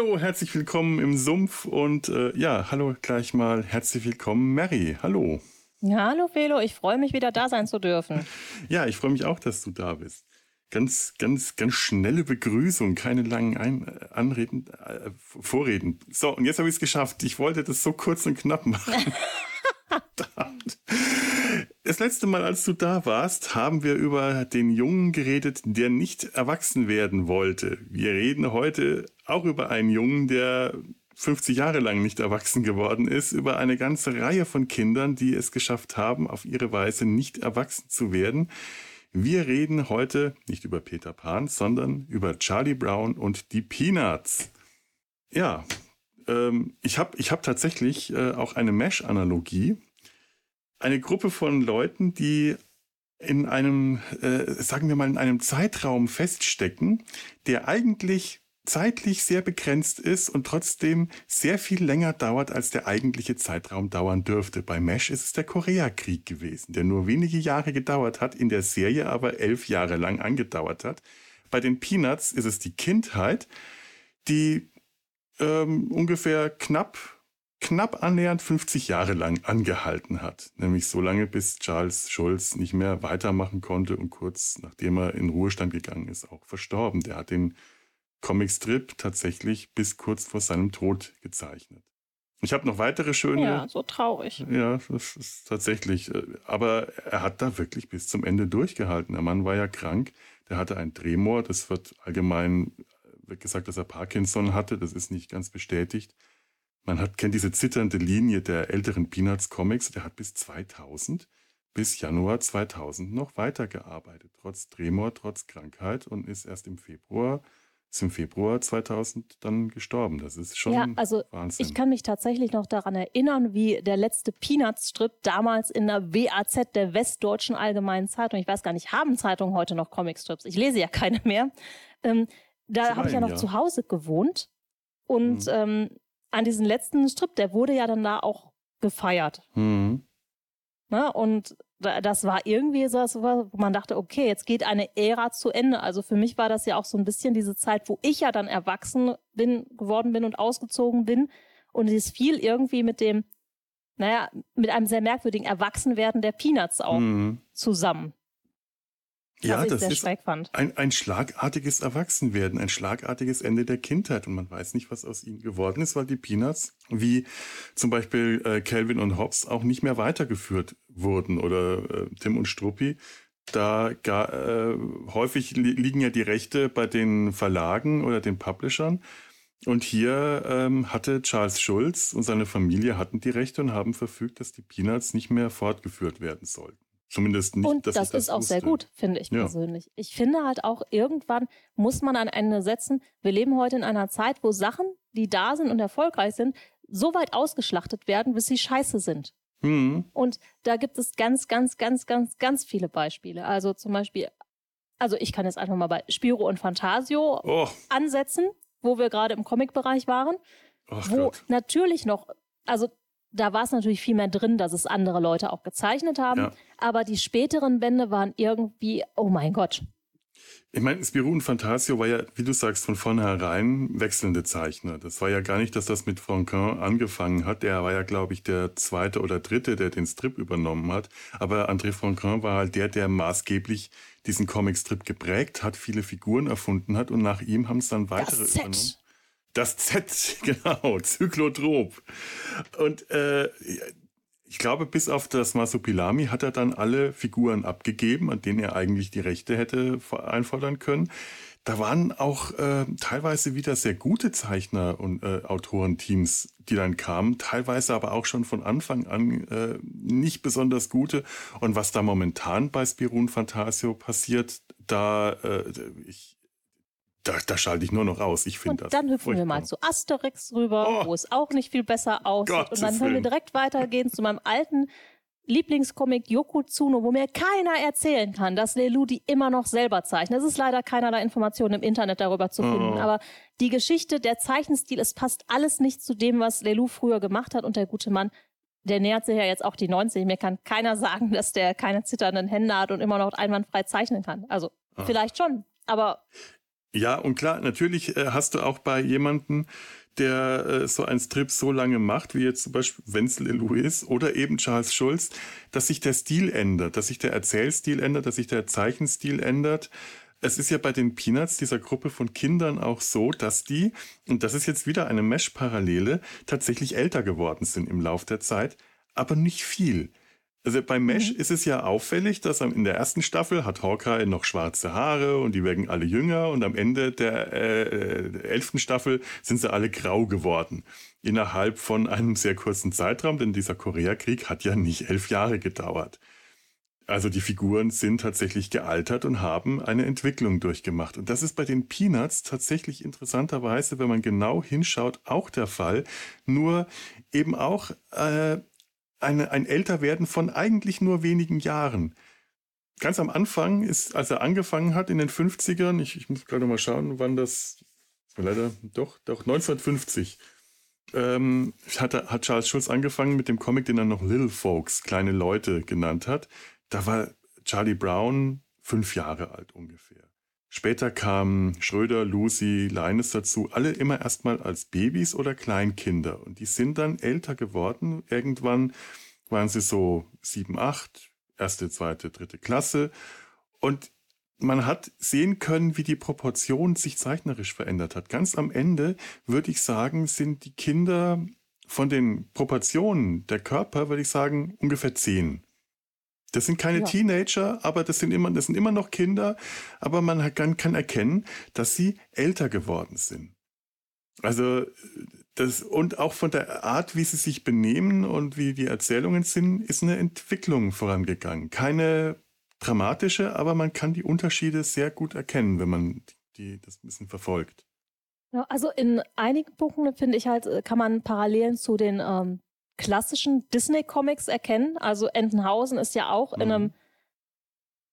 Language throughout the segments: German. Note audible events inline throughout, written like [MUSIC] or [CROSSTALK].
Hallo, herzlich willkommen im Sumpf und äh, ja, hallo gleich mal, herzlich willkommen Mary. Hallo. Hallo Felo, ich freue mich wieder da sein zu dürfen. Ja, ich freue mich auch, dass du da bist. Ganz, ganz, ganz schnelle Begrüßung, keine langen Ein äh, Anreden, äh, Vorreden. So, und jetzt habe ich es geschafft. Ich wollte das so kurz und knapp machen. [LAUGHS] Das letzte Mal, als du da warst, haben wir über den Jungen geredet, der nicht erwachsen werden wollte. Wir reden heute auch über einen Jungen, der 50 Jahre lang nicht erwachsen geworden ist, über eine ganze Reihe von Kindern, die es geschafft haben, auf ihre Weise nicht erwachsen zu werden. Wir reden heute nicht über Peter Pan, sondern über Charlie Brown und die Peanuts. Ja, ähm, ich habe ich hab tatsächlich äh, auch eine Mesh-Analogie. Eine Gruppe von Leuten, die in einem, äh, sagen wir mal, in einem Zeitraum feststecken, der eigentlich zeitlich sehr begrenzt ist und trotzdem sehr viel länger dauert, als der eigentliche Zeitraum dauern dürfte. Bei Mesh ist es der Koreakrieg gewesen, der nur wenige Jahre gedauert hat, in der Serie aber elf Jahre lang angedauert hat. Bei den Peanuts ist es die Kindheit, die ähm, ungefähr knapp, knapp annähernd 50 Jahre lang angehalten hat. Nämlich so lange, bis Charles Schulz nicht mehr weitermachen konnte und kurz nachdem er in Ruhestand gegangen ist, auch verstorben. Der hat den Comicstrip tatsächlich bis kurz vor seinem Tod gezeichnet. Ich habe noch weitere schöne. Ja, so traurig. Ja, das ist tatsächlich. Äh, aber er hat da wirklich bis zum Ende durchgehalten. Der Mann war ja krank. Der hatte einen Tremor. Das wird allgemein wird gesagt, dass er Parkinson hatte. Das ist nicht ganz bestätigt. Man hat, kennt diese zitternde Linie der älteren Peanuts Comics. Der hat bis 2000, bis Januar 2000 noch weitergearbeitet. Trotz Tremor, trotz Krankheit und ist erst im Februar ist im Februar 2000 dann gestorben. Das ist schon ja, also Wahnsinn. Ich kann mich tatsächlich noch daran erinnern, wie der letzte Peanuts-Strip damals in der WAZ der Westdeutschen Allgemeinen Zeitung, ich weiß gar nicht, haben Zeitungen heute noch Comic-Strips? Ich lese ja keine mehr. Ähm, da habe ich ja noch ja. zu Hause gewohnt und mhm. ähm, an diesen letzten Strip, der wurde ja dann da auch gefeiert. Mhm. Na, ne, und das war irgendwie so, wo man dachte, okay, jetzt geht eine Ära zu Ende. Also für mich war das ja auch so ein bisschen diese Zeit, wo ich ja dann erwachsen bin, geworden bin und ausgezogen bin. Und es fiel irgendwie mit dem, naja, mit einem sehr merkwürdigen Erwachsenwerden der Peanuts auch mhm. zusammen. Ja, das ist ein, ein schlagartiges Erwachsenwerden, ein schlagartiges Ende der Kindheit und man weiß nicht, was aus ihnen geworden ist, weil die Peanuts, wie zum Beispiel äh, Calvin und Hobbes, auch nicht mehr weitergeführt wurden oder äh, Tim und Struppi. Da gar, äh, häufig li liegen ja die Rechte bei den Verlagen oder den Publishern. Und hier ähm, hatte Charles Schulz und seine Familie hatten die Rechte und haben verfügt, dass die Peanuts nicht mehr fortgeführt werden sollten. Zumindest nicht, Und das, das ist auch wusste. sehr gut, finde ich ja. persönlich. Ich finde halt auch, irgendwann muss man an Ende setzen, wir leben heute in einer Zeit, wo Sachen, die da sind und erfolgreich sind, so weit ausgeschlachtet werden, bis sie scheiße sind. Mhm. Und da gibt es ganz, ganz, ganz, ganz, ganz viele Beispiele. Also zum Beispiel, also ich kann jetzt einfach mal bei Spiro und Fantasio oh. ansetzen, wo wir gerade im Comic-Bereich waren, Ach wo Gott. natürlich noch, also da war es natürlich viel mehr drin, dass es andere Leute auch gezeichnet haben. Ja. Aber die späteren Bände waren irgendwie, oh mein Gott. Ich meine, Spirou und Fantasio war ja, wie du sagst, von vornherein wechselnde Zeichner. Das war ja gar nicht, dass das mit Franquin angefangen hat. Der war ja, glaube ich, der zweite oder dritte, der den Strip übernommen hat. Aber André Franquin war halt der, der maßgeblich diesen Comic-Strip geprägt hat, viele Figuren erfunden hat und nach ihm haben es dann weitere das übernommen. Das Z, [LAUGHS] genau, Zyklotrop. Und äh, ich glaube, bis auf das Masopilami hat er dann alle Figuren abgegeben, an denen er eigentlich die Rechte hätte einfordern können. Da waren auch äh, teilweise wieder sehr gute Zeichner und äh, Autorenteams, die dann kamen, teilweise aber auch schon von Anfang an äh, nicht besonders gute. Und was da momentan bei Spirun Fantasio passiert, da äh, ich, da, da schalte ich nur noch aus. Ich finde das. Dann hüpfen furchtbar. wir mal zu Asterix rüber, oh. wo es auch nicht viel besser aussieht. Gottes und dann können wir direkt weitergehen zu meinem alten Lieblingscomic Yokozuna, wo mir keiner erzählen kann, dass Lelu die immer noch selber zeichnet. Es ist leider keinerlei Informationen im Internet darüber zu finden. Oh. Aber die Geschichte, der Zeichenstil, es passt alles nicht zu dem, was Lelu früher gemacht hat. Und der gute Mann, der nähert sich ja jetzt auch die 90. Mir kann keiner [LAUGHS] sagen, dass der keine zitternden Hände hat und immer noch einwandfrei zeichnen kann. Also Ach. vielleicht schon, aber Ja, und klar, natürlich äh, hast du auch bei jemanden, der äh, so einen Strip so lange macht, wie jetzt zum Beispiel Wenzel Lewis oder eben Charles Schulz, dass sich der Stil ändert, dass sich der Erzählstil ändert, dass sich der Zeichenstil ändert. Es ist ja bei den Peanuts, dieser Gruppe von Kindern, auch so, dass die, und das ist jetzt wieder eine Mesh-Parallele, tatsächlich älter geworden sind im Lauf der Zeit, aber nicht viel. Also bei Mesh mhm. ist es ja auffällig, dass in der ersten Staffel hat Hawkeye noch schwarze Haare und die werden alle jünger und am Ende der äh, elften Staffel sind sie alle grau geworden. Innerhalb von einem sehr kurzen Zeitraum, denn dieser Koreakrieg hat ja nicht elf Jahre gedauert. Also die Figuren sind tatsächlich gealtert und haben eine Entwicklung durchgemacht. Und das ist bei den Peanuts tatsächlich interessanterweise, wenn man genau hinschaut, auch der Fall. Nur eben auch äh, eine, ein Älterwerden von eigentlich nur wenigen Jahren. Ganz am Anfang ist, als er angefangen hat in den 50ern, ich, ich muss gerade mal schauen, wann das, leider doch, doch 1950, ähm, hat, hat Charles Schulz angefangen mit dem Comic, den er noch Little Folks, kleine Leute genannt hat. Da war Charlie Brown fünf Jahre alt ungefähr. Später kamen Schröder, Lucy, Linus dazu, alle immer erstmal als Babys oder Kleinkinder. Und die sind dann älter geworden. Irgendwann waren sie so sieben, acht, erste, zweite, dritte Klasse. Und man hat sehen können, wie die Proportion sich zeichnerisch verändert hat. Ganz am Ende würde ich sagen, sind die Kinder von den Proportionen der Körper, würde ich sagen, ungefähr zehn. Das sind keine ja. Teenager, aber das sind immer, das sind immer noch Kinder, aber man kann, kann erkennen, dass sie älter geworden sind. Also das, und auch von der Art, wie sie sich benehmen und wie die Erzählungen sind, ist eine Entwicklung vorangegangen. Keine dramatische, aber man kann die Unterschiede sehr gut erkennen, wenn man die, das ein bisschen verfolgt. Ja, also in einigen Punkten finde ich halt, kann man Parallelen zu den ähm, klassischen Disney-Comics erkennen. Also Entenhausen ist ja auch mhm. in einem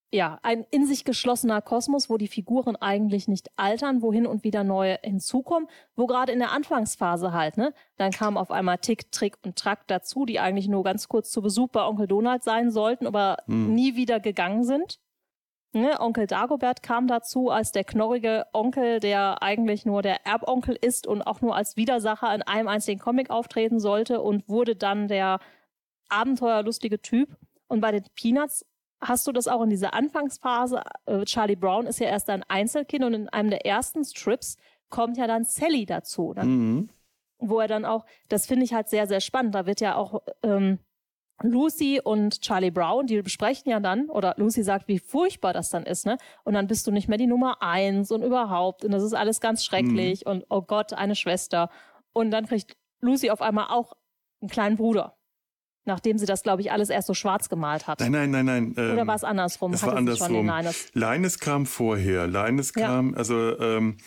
ja, ein in sich geschlossener Kosmos, wo die Figuren eigentlich nicht altern, wohin und wieder neue hinzukommen, wo gerade in der Anfangsphase halt, ne, dann kam auf einmal Tick, Trick und Track dazu, die eigentlich nur ganz kurz zu Besuch bei Onkel Donald sein sollten, aber hm. nie wieder gegangen sind. Ne, Onkel Dagobert kam dazu als der knorrige Onkel, der eigentlich nur der Erbonkel ist und auch nur als Widersacher in einem einzigen Comic auftreten sollte und wurde dann der abenteuerlustige Typ. Und bei den Peanuts hast du das auch in dieser Anfangsphase. Äh, Charlie Brown ist ja erst ein Einzelkind und in einem der ersten Strips kommt ja dann Sally dazu. Ne? Mhm. Wo er dann auch, das finde ich halt sehr, sehr spannend. Da wird ja auch ähm, Lucy und Charlie Brown, die besprechen ja dann, oder Lucy sagt, wie furchtbar das dann ist, ne? Und dann bist du nicht mehr die Nummer eins und überhaupt. Und das ist alles ganz schrecklich mhm. und oh Gott, eine Schwester. Und dann kriegt Lucy auf einmal auch einen kleinen Bruder. Nachdem sie das, glaube ich, alles erst so schwarz gemalt hat. Nein, nein, nein, nein. Oder ähm, war es andersrum? Es war andersrum. Linus kam vorher. Kam, ja. also ähm,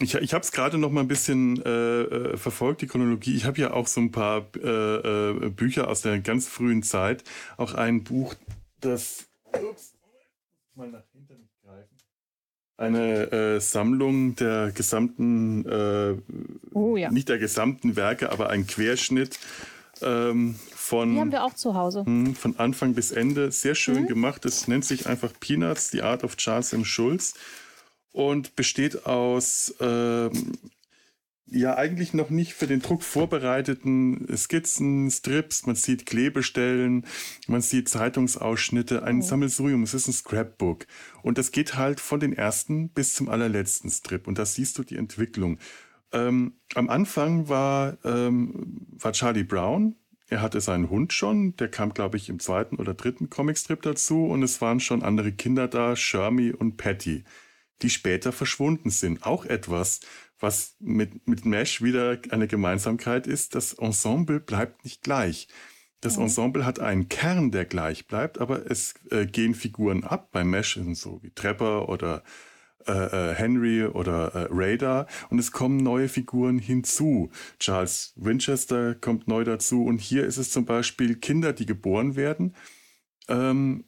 ich, ich habe es gerade noch mal ein bisschen äh, äh, verfolgt, die Chronologie. Ich habe ja auch so ein paar äh, äh, Bücher aus der ganz frühen Zeit. Auch ein Buch, das ups, mal nach hinten greifen. Eine äh, Sammlung der gesamten, äh, oh, ja. nicht der gesamten Werke, aber ein Querschnitt ähm, von. Die haben wir auch zu Hause. Mh, hm, von Anfang bis Ende. Sehr schön mhm. gemacht. Es nennt sich einfach Peanuts, The Art of Charles M. Schulz und besteht aus ähm, ja eigentlich noch nicht für den Druck vorbereiteten Skizzen, Strips, man sieht Klebestellen, man sieht Zeitungsausschnitte, ein oh. Sammelsurium, es ist ein Scrapbook. Und das geht halt von den ersten bis zum allerletzten Strip. Und da siehst du die Entwicklung. Ähm, am Anfang war, ähm, war Charlie Brown, er hatte seinen Hund schon, der kam, glaube ich, im zweiten oder dritten Comicstrip dazu. Und es waren schon andere Kinder da, Shermy und Patty die später verschwunden sind. Auch etwas, was mit, mit Mesh wieder eine Gemeinsamkeit ist. Das Ensemble bleibt nicht gleich. Das mhm. Ensemble hat einen Kern, der gleich bleibt, aber es äh, gehen Figuren ab. Bei Mesh so wie Trepper oder äh, äh, Henry oder äh, Radar und es kommen neue Figuren hinzu. Charles Winchester kommt neu dazu und hier ist es zum Beispiel Kinder, die geboren werden. Ähm,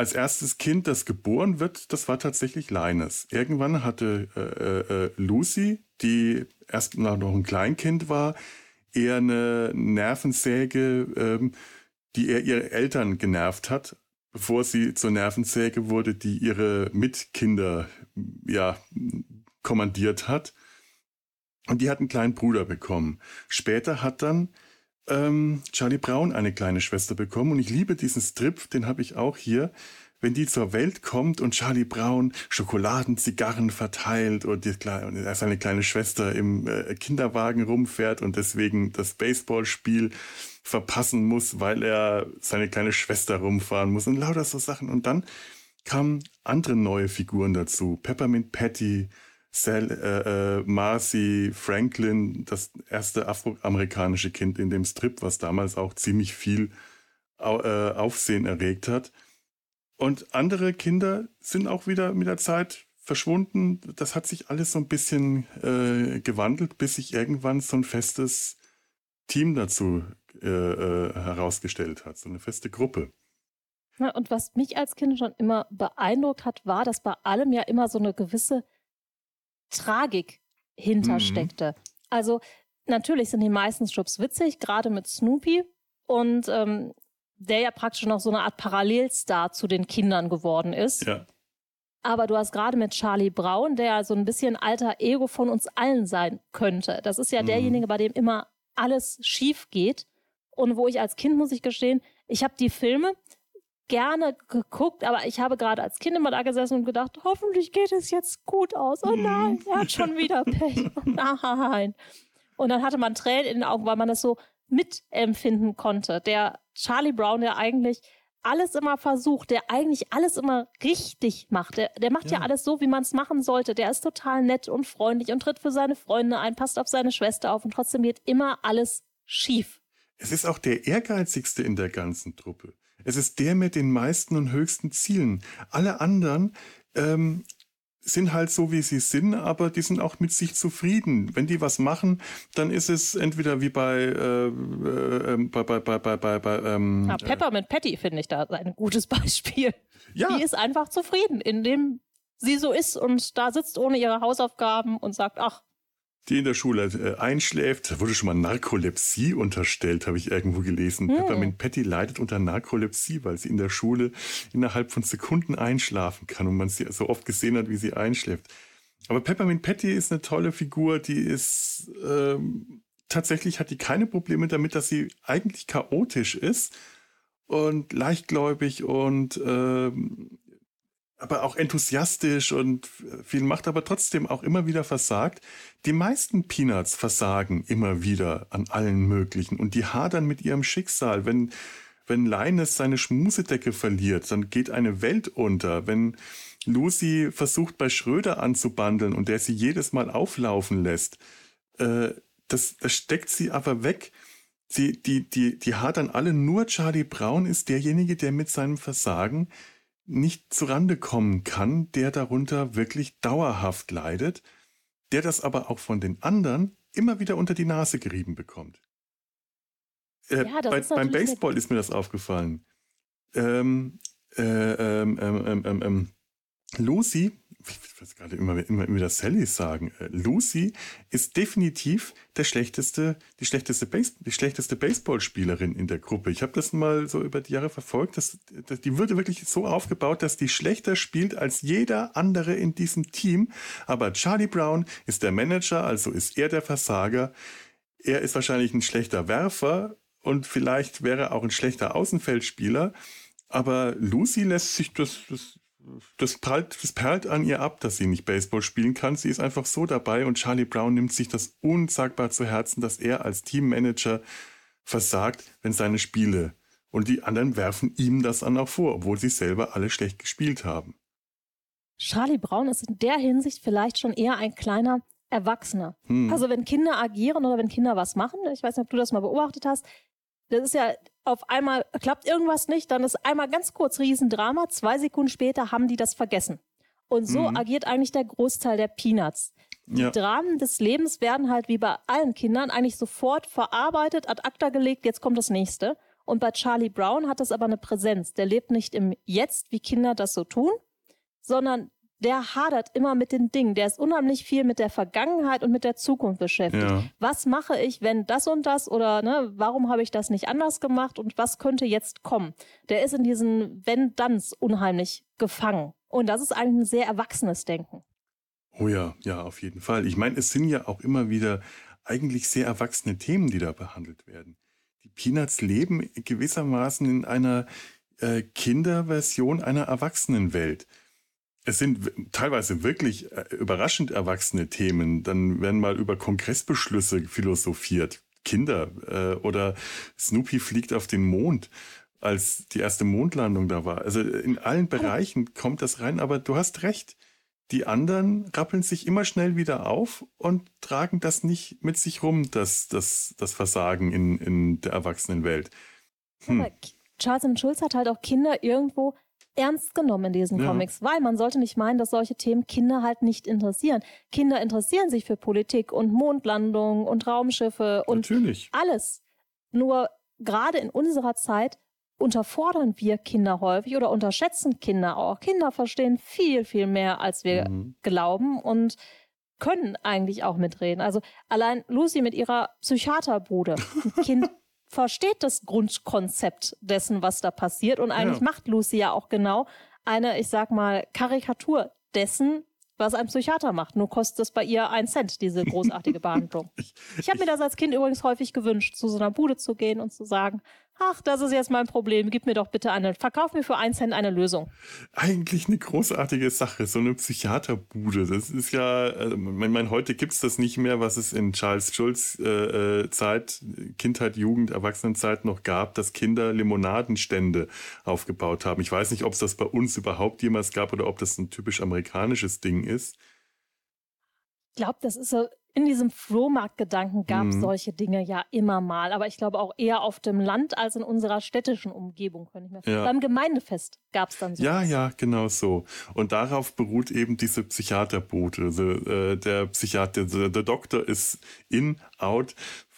als erstes Kind, das geboren wird, das war tatsächlich Linus. Irgendwann hatte äh, äh, Lucy, die erst noch ein Kleinkind war, eher eine Nervensäge, ähm, die eher ihre Eltern genervt hat, bevor sie zur Nervensäge wurde, die ihre Mitkinder ja kommandiert hat. Und die hat einen kleinen Bruder bekommen. Später hat dann ähm, Charlie Brown eine kleine Schwester bekommen. Und ich liebe diesen Strip, den habe ich auch hier wenn die zur Welt kommt und Charlie Brown Schokoladen, Zigarren verteilt und die, seine kleine Schwester im äh, Kinderwagen rumfährt und deswegen das Baseballspiel verpassen muss, weil er seine kleine Schwester rumfahren muss und lauter so Sachen. Und dann kamen andere neue Figuren dazu. Peppermint Patty, Sal, äh, äh, Marcy, Franklin, das erste afroamerikanische Kind in dem Strip, was damals auch ziemlich viel äh, Aufsehen erregt hat. Und andere Kinder sind auch wieder mit der Zeit verschwunden. Das hat sich alles so ein bisschen äh, gewandelt, bis sich irgendwann so ein festes Team dazu äh, äh, herausgestellt hat, so eine feste Gruppe. Ja, und was mich als Kind schon immer beeindruckt hat, war, dass bei allem ja immer so eine gewisse Tragik hintersteckte. Mhm. Also natürlich sind die meisten Strips witzig, gerade mit Snoopy. Und ähm, der ja praktisch noch so eine Art Parallelstar zu den Kindern geworden ist. Ja. Aber du hast gerade mit Charlie Brown, der so ein bisschen alter Ego von uns allen sein könnte. Das ist ja mhm. derjenige, bei dem immer alles schief geht. Und wo ich als Kind, muss ich gestehen, ich habe die Filme gerne geguckt, aber ich habe gerade als Kind immer da gesessen und gedacht, hoffentlich geht es jetzt gut aus. Oh nein, mhm. er hat schon wieder [LAUGHS] Pech. Oh nein. Und dann hatte man Tränen in den Augen, weil man das so mitempfinden konnte. Der Charlie Brown, der eigentlich alles immer versucht, der eigentlich alles immer richtig macht. Der, der macht ja. ja alles so, wie man es machen sollte. Der ist total nett und freundlich und tritt für seine Freunde ein, passt auf seine Schwester auf und trotzdem geht immer alles schief. Es ist auch der ehrgeizigste in der ganzen Truppe. Es ist der mit den meisten und höchsten Zielen. Alle anderen ähm, sind halt so, wie sie sind, aber die sind auch mit sich zufrieden. Wenn die was machen, dann ist es entweder wie bei äh, äh, ähm, bei bei bei bei bei, bei ähm, ja, Peppermint äh, Patty finde ich da ein gutes [LAUGHS] Beispiel. Ja. Die ist einfach zufrieden, indem sie so ist und da sitzt ohne ihre Hausaufgaben und sagt, ach, die in der Schule äh, einschläft. Da wurde schon mal Narkolepsie unterstellt, habe ich irgendwo gelesen. Hm. Peppermint Patty leidet unter Narkolepsie, weil sie in der Schule innerhalb von Sekunden einschlafen kann und man sie so oft gesehen hat, wie sie einschläft. Aber Peppermint Patty ist eine tolle Figur, die ist ähm, tatsächlich hat die keine Probleme damit, dass sie eigentlich chaotisch ist und leichtgläubig und ähm, aber auch enthusiastisch und viel macht, aber trotzdem auch immer wieder versagt. Die meisten Peanuts versagen immer wieder an allen möglichen und die hadern mit ihrem Schicksal. Wenn, wenn Linus seine Schmusedecke verliert, dann geht eine Welt unter. Wenn Lucy versucht bei Schröder anzubandeln und der sie jedes Mal auflaufen lässt, äh, das, das steckt sie aber weg. Sie, die, die, die hadern alle, nur Charlie Brown ist derjenige, der mit seinem Versagen nicht zurande kommen kann, der darunter wirklich dauerhaft leidet, der das aber auch von den anderen immer wieder unter die Nase gerieben bekommt. Äh, ja, bei, beim Baseball ist mir das aufgefallen. Ähm, äh, ähm, ähm, ähm, ähm Lucy ich weiß gerade immer, immer, immer das Sally sagen. Äh, Lucy ist definitiv der schlechteste, die schlechteste, Base, die schlechteste Baseballspielerin in der Gruppe. Ich habe das mal so über die Jahre verfolgt. Dass, dass, die wurde wirklich so aufgebaut, dass die schlechter spielt als jeder andere in diesem Team. Aber Charlie Brown ist der Manager, also ist er der Versager. Er ist wahrscheinlich ein schlechter Werfer und vielleicht wäre er auch ein schlechter Außenfeldspieler. Aber Lucy lässt sich das, das das perlt, das perlt an ihr ab, dass sie nicht Baseball spielen kann. Sie ist einfach so dabei und Charlie Brown nimmt sich das unsagbar zu Herzen, dass er als Teammanager versagt, wenn seine Spiele und die anderen werfen ihm das dann auch vor, obwohl sie selber alle schlecht gespielt haben. Charlie Brown ist in der Hinsicht vielleicht schon eher ein kleiner Erwachsener. Hm. Also wenn Kinder agieren oder wenn Kinder was machen, ich weiß nicht, ob du das mal beobachtet hast, das ist ja auf einmal klappt irgendwas nicht, dann ist einmal ganz kurz Riesendrama, zwei Sekunden später haben die das vergessen. Und so mhm. agiert eigentlich der Großteil der Peanuts. Die ja. Dramen des Lebens werden halt wie bei allen Kindern eigentlich sofort verarbeitet, ad acta gelegt, jetzt kommt das nächste. Und bei Charlie Brown hat das aber eine Präsenz. Der lebt nicht im Jetzt, wie Kinder das so tun, sondern der hadert immer mit den Dingen. Der ist unheimlich viel mit der Vergangenheit und mit der Zukunft beschäftigt. Ja. Was mache ich, wenn das und das oder ne, warum habe ich das nicht anders gemacht und was könnte jetzt kommen? Der ist in diesen Wenn-Danns unheimlich gefangen. Und das ist eigentlich ein sehr erwachsenes Denken. Oh ja, ja, auf jeden Fall. Ich meine, es sind ja auch immer wieder eigentlich sehr erwachsene Themen, die da behandelt werden. Die Peanuts leben gewissermaßen in einer äh, Kinderversion einer Erwachsenenwelt es sind teilweise wirklich äh, überraschend erwachsene Themen. Dann werden mal über Kongressbeschlüsse philosophiert. Kinder äh, oder Snoopy fliegt auf den Mond, als die erste Mondlandung da war. Also in allen Bereichen kommt das rein, aber du hast recht. Die anderen rappeln sich immer schnell wieder auf und tragen das nicht mit sich rum, das, das, das Versagen in, in der Erwachsenenwelt. Hm. Charles M. Schulz hat halt auch Kinder irgendwo ernst genommen in diesen ja. Comics, weil man sollte nicht meinen, dass solche Themen Kinder halt nicht interessieren. Kinder interessieren sich für Politik und Mondlandung und Raumschiffe und Natürlich. alles. Nur gerade in unserer Zeit unterfordern wir Kinder häufig oder unterschätzen Kinder auch. Kinder verstehen viel, viel mehr, als wir mhm. glauben und können eigentlich auch mitreden. Also allein Lucy mit ihrer Psychiaterbude. Ein Kind [LAUGHS] versteht das Grundkonzept dessen, was da passiert. Und eigentlich ja. macht Lucy ja auch genau eine, ich sag mal, Karikatur dessen, was ein Psychiater macht. Nur kostet es bei ihr einen Cent, diese großartige [LAUGHS] Behandlung. Ich habe mir das als Kind übrigens häufig gewünscht, zu so einer Bude zu gehen und zu sagen, ach, das ist jetzt mein Problem, gib mir doch bitte eine, verkauf mir für einen Cent eine Lösung. Eigentlich eine großartige Sache, so eine Psychiaterbude. Das ist ja, äh, ich meine, heute gibt es das nicht mehr, was es in Charles Schulz äh, äh, Zeit, Kindheit, Jugend, Erwachsenenzeit noch gab, dass Kinder Limonadenstände aufgebaut haben. Ich weiß nicht, ob es das bei uns überhaupt jemals gab oder ob das ein typisch amerikanisches Ding ist. Ich glaube, das ist so in diesem Flohmarktgedanken gab es mhm. solche Dinge ja immer mal, aber ich glaube auch eher auf dem Land als in unserer städtischen Umgebung, könnte ich mir ja. Beim Gemeindefest gab es dann so. Ja, ja, genau so. Und darauf beruht eben diese Psychiaterbote. Also, äh, der Psychiater, der Doktor ist in, out,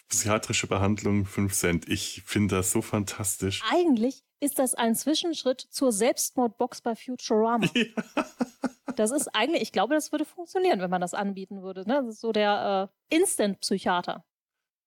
psychiatrische Behandlung 5 Cent. Ich finde das so fantastisch. Eigentlich ist das ein Zwischenschritt zur Selbstmordbox bei Futurama. [LAUGHS] Ja. Das ist eigentlich, ich glaube, das würde funktionieren, wenn man das anbieten würde. Ne? Das ist so der äh, Instant-Psychiater.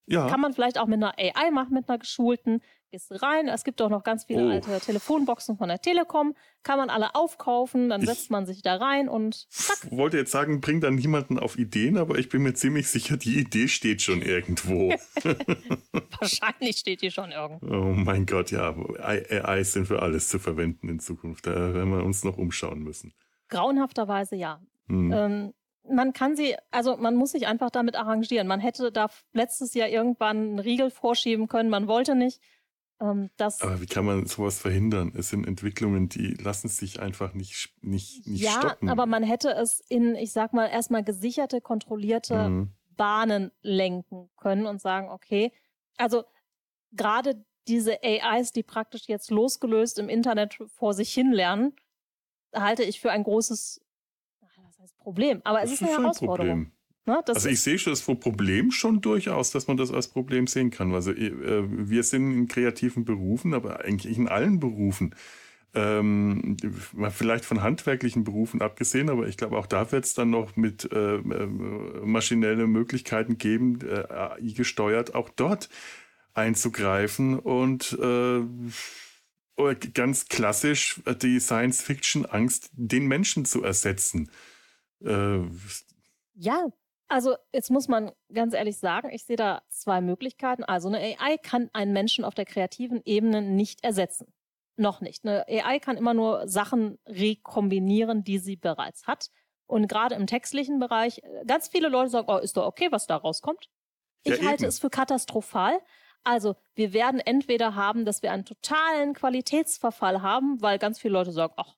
Ja. Kann man vielleicht auch mit einer AI machen, mit einer geschulten. Gehst rein. Es gibt auch noch ganz viele oh. alte Telefonboxen von der Telekom. Kann man alle aufkaufen, dann setzt man sich da rein und zack. Ich [LAUGHS] wollte jetzt sagen, bringt dann niemanden auf Ideen, aber ich bin mir ziemlich sicher, die Idee steht schon irgendwo. [LAUGHS] Wahrscheinlich steht die schon irgendwo. Oh mein Gott, ja. AI sind für alles zu verwenden in Zukunft. Da werden wir uns noch umschauen müssen. Grauenhafterweise ja. Mhm. Ähm, man kann sie, also man muss sich einfach damit arrangieren. Man hätte da letztes Jahr irgendwann einen Riegel vorschieben können, man wollte nicht. Ähm, Aber wie kann man sowas verhindern? Es sind Entwicklungen, die lassen sich einfach nicht, nicht, nicht ja, stoppen. Ja, aber man hätte es in, ich sag mal, erstmal gesicherte, kontrollierte mhm. Bahnen lenken können und sagen, okay, also gerade diese AIs, die praktisch jetzt losgelöst im Internet vor sich hin lernen, halte ich für ein großes was heißt Problem, aber es das ist eine Herausforderung. Ne, also ich sehe schon das Problem schon durchaus, dass man das als Problem sehen kann. Also äh, wir sind in kreativen Berufen, aber eigentlich in allen Berufen. Ähm, vielleicht von handwerklichen Berufen abgesehen, aber ich glaube, auch da wird es dann noch mit äh, äh, maschinelle Möglichkeiten geben, äh, AI gesteuert, auch dort einzugreifen und äh, ganz klassisch äh, die Science-Fiction-Angst, den Menschen zu ersetzen. Ja, also jetzt muss man ganz ehrlich sagen, ich sehe da zwei Möglichkeiten. Also eine AI kann einen Menschen auf der kreativen Ebene nicht ersetzen. Noch nicht. Eine AI kann immer nur Sachen rekombinieren, die sie bereits hat. Und gerade im textlichen Bereich, äh, ganz viele Leute sagen, oh, ist doch okay, was da rauskommt. Ich ja, halte es für katastrophal, also wir werden entweder haben, dass wir einen totalen Qualitätsverfall haben, weil ganz viele Leute sagen, ach,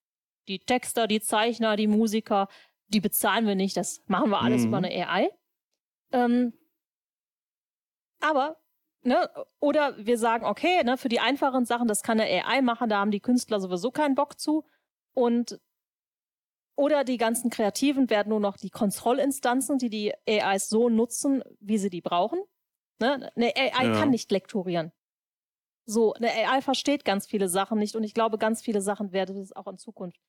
die Texter, die Zeichner, die Musiker, die bezahlen wir nicht, das machen wir alles mhm. über eine AI. Ähm, aber, ne, oder wir sagen, okay, ne, für die einfachen Sachen, das kann eine AI machen, da haben die Künstler sowieso keinen Bock zu. Und oder die ganzen Kreativen werden nur noch die Kontrollinstanzen, die die AIs so nutzen, wie sie die brauchen. Ne? Eine AI ja. kann nicht lektorieren. So, eine AI versteht ganz viele Sachen nicht und ich glaube, ganz viele Sachen werden es auch in Zukunft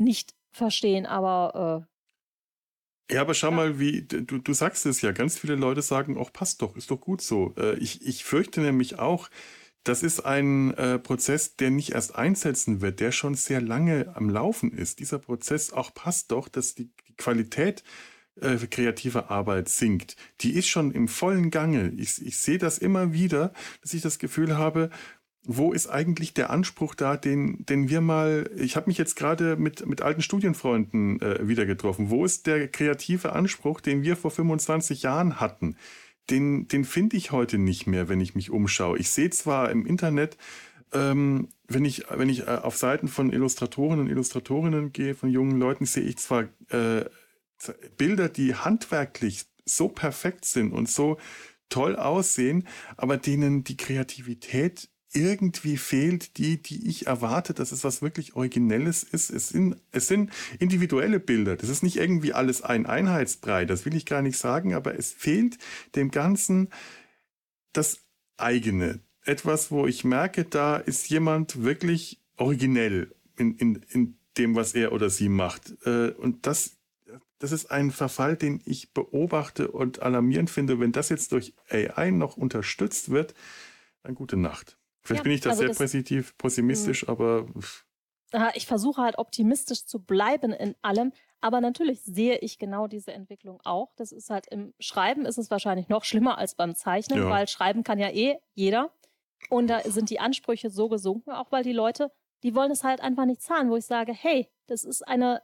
nicht verstehen, aber äh, ja, aber schau ja. mal, wie du, du sagst es ja, ganz viele Leute sagen, auch passt doch, ist doch gut so. Äh, ich, ich fürchte nämlich auch, das ist ein äh, Prozess, der nicht erst einsetzen wird, der schon sehr lange am Laufen ist. Dieser Prozess auch passt doch, dass die, die Qualität äh, kreativer Arbeit sinkt. Die ist schon im vollen Gange. Ich, ich sehe das immer wieder, dass ich das Gefühl habe, wo ist eigentlich der Anspruch da, den, den wir mal, ich habe mich jetzt gerade mit, mit alten Studienfreunden äh, wieder getroffen, wo ist der kreative Anspruch, den wir vor 25 Jahren hatten? Den, den finde ich heute nicht mehr, wenn ich mich umschaue. Ich sehe zwar im Internet, ähm, wenn ich, wenn ich äh, auf Seiten von Illustratoren und Illustratorinnen gehe, von jungen Leuten, sehe ich zwar äh, Bilder, die handwerklich so perfekt sind und so toll aussehen, aber denen die Kreativität irgendwie fehlt, die, die ich erwarte, dass es was wirklich Originelles ist. Es sind, es sind individuelle Bilder. Das ist nicht irgendwie alles ein Einheitsbrei. Das will ich gar nicht sagen, aber es fehlt dem Ganzen das eigene. Etwas, wo ich merke, da ist jemand wirklich originell in, in, in dem, was er oder sie macht. Äh, und das, das ist ein Verfall, den ich beobachte und alarmierend finde. Wenn das jetzt durch AI noch unterstützt wird, dann gute Nacht. Vielleicht ja, bin ich da also sehr positiv, pessimistisch, hm. aber. Ich versuche halt optimistisch zu bleiben in allem, aber natürlich sehe ich genau diese Entwicklung auch. Das ist halt im Schreiben ist es wahrscheinlich noch schlimmer als beim Zeichnen, ja. weil Schreiben kann ja eh jeder. Und da sind die Ansprüche so gesunken, auch weil die Leute, die wollen es halt einfach nicht zahlen, wo ich sage, hey, das ist eine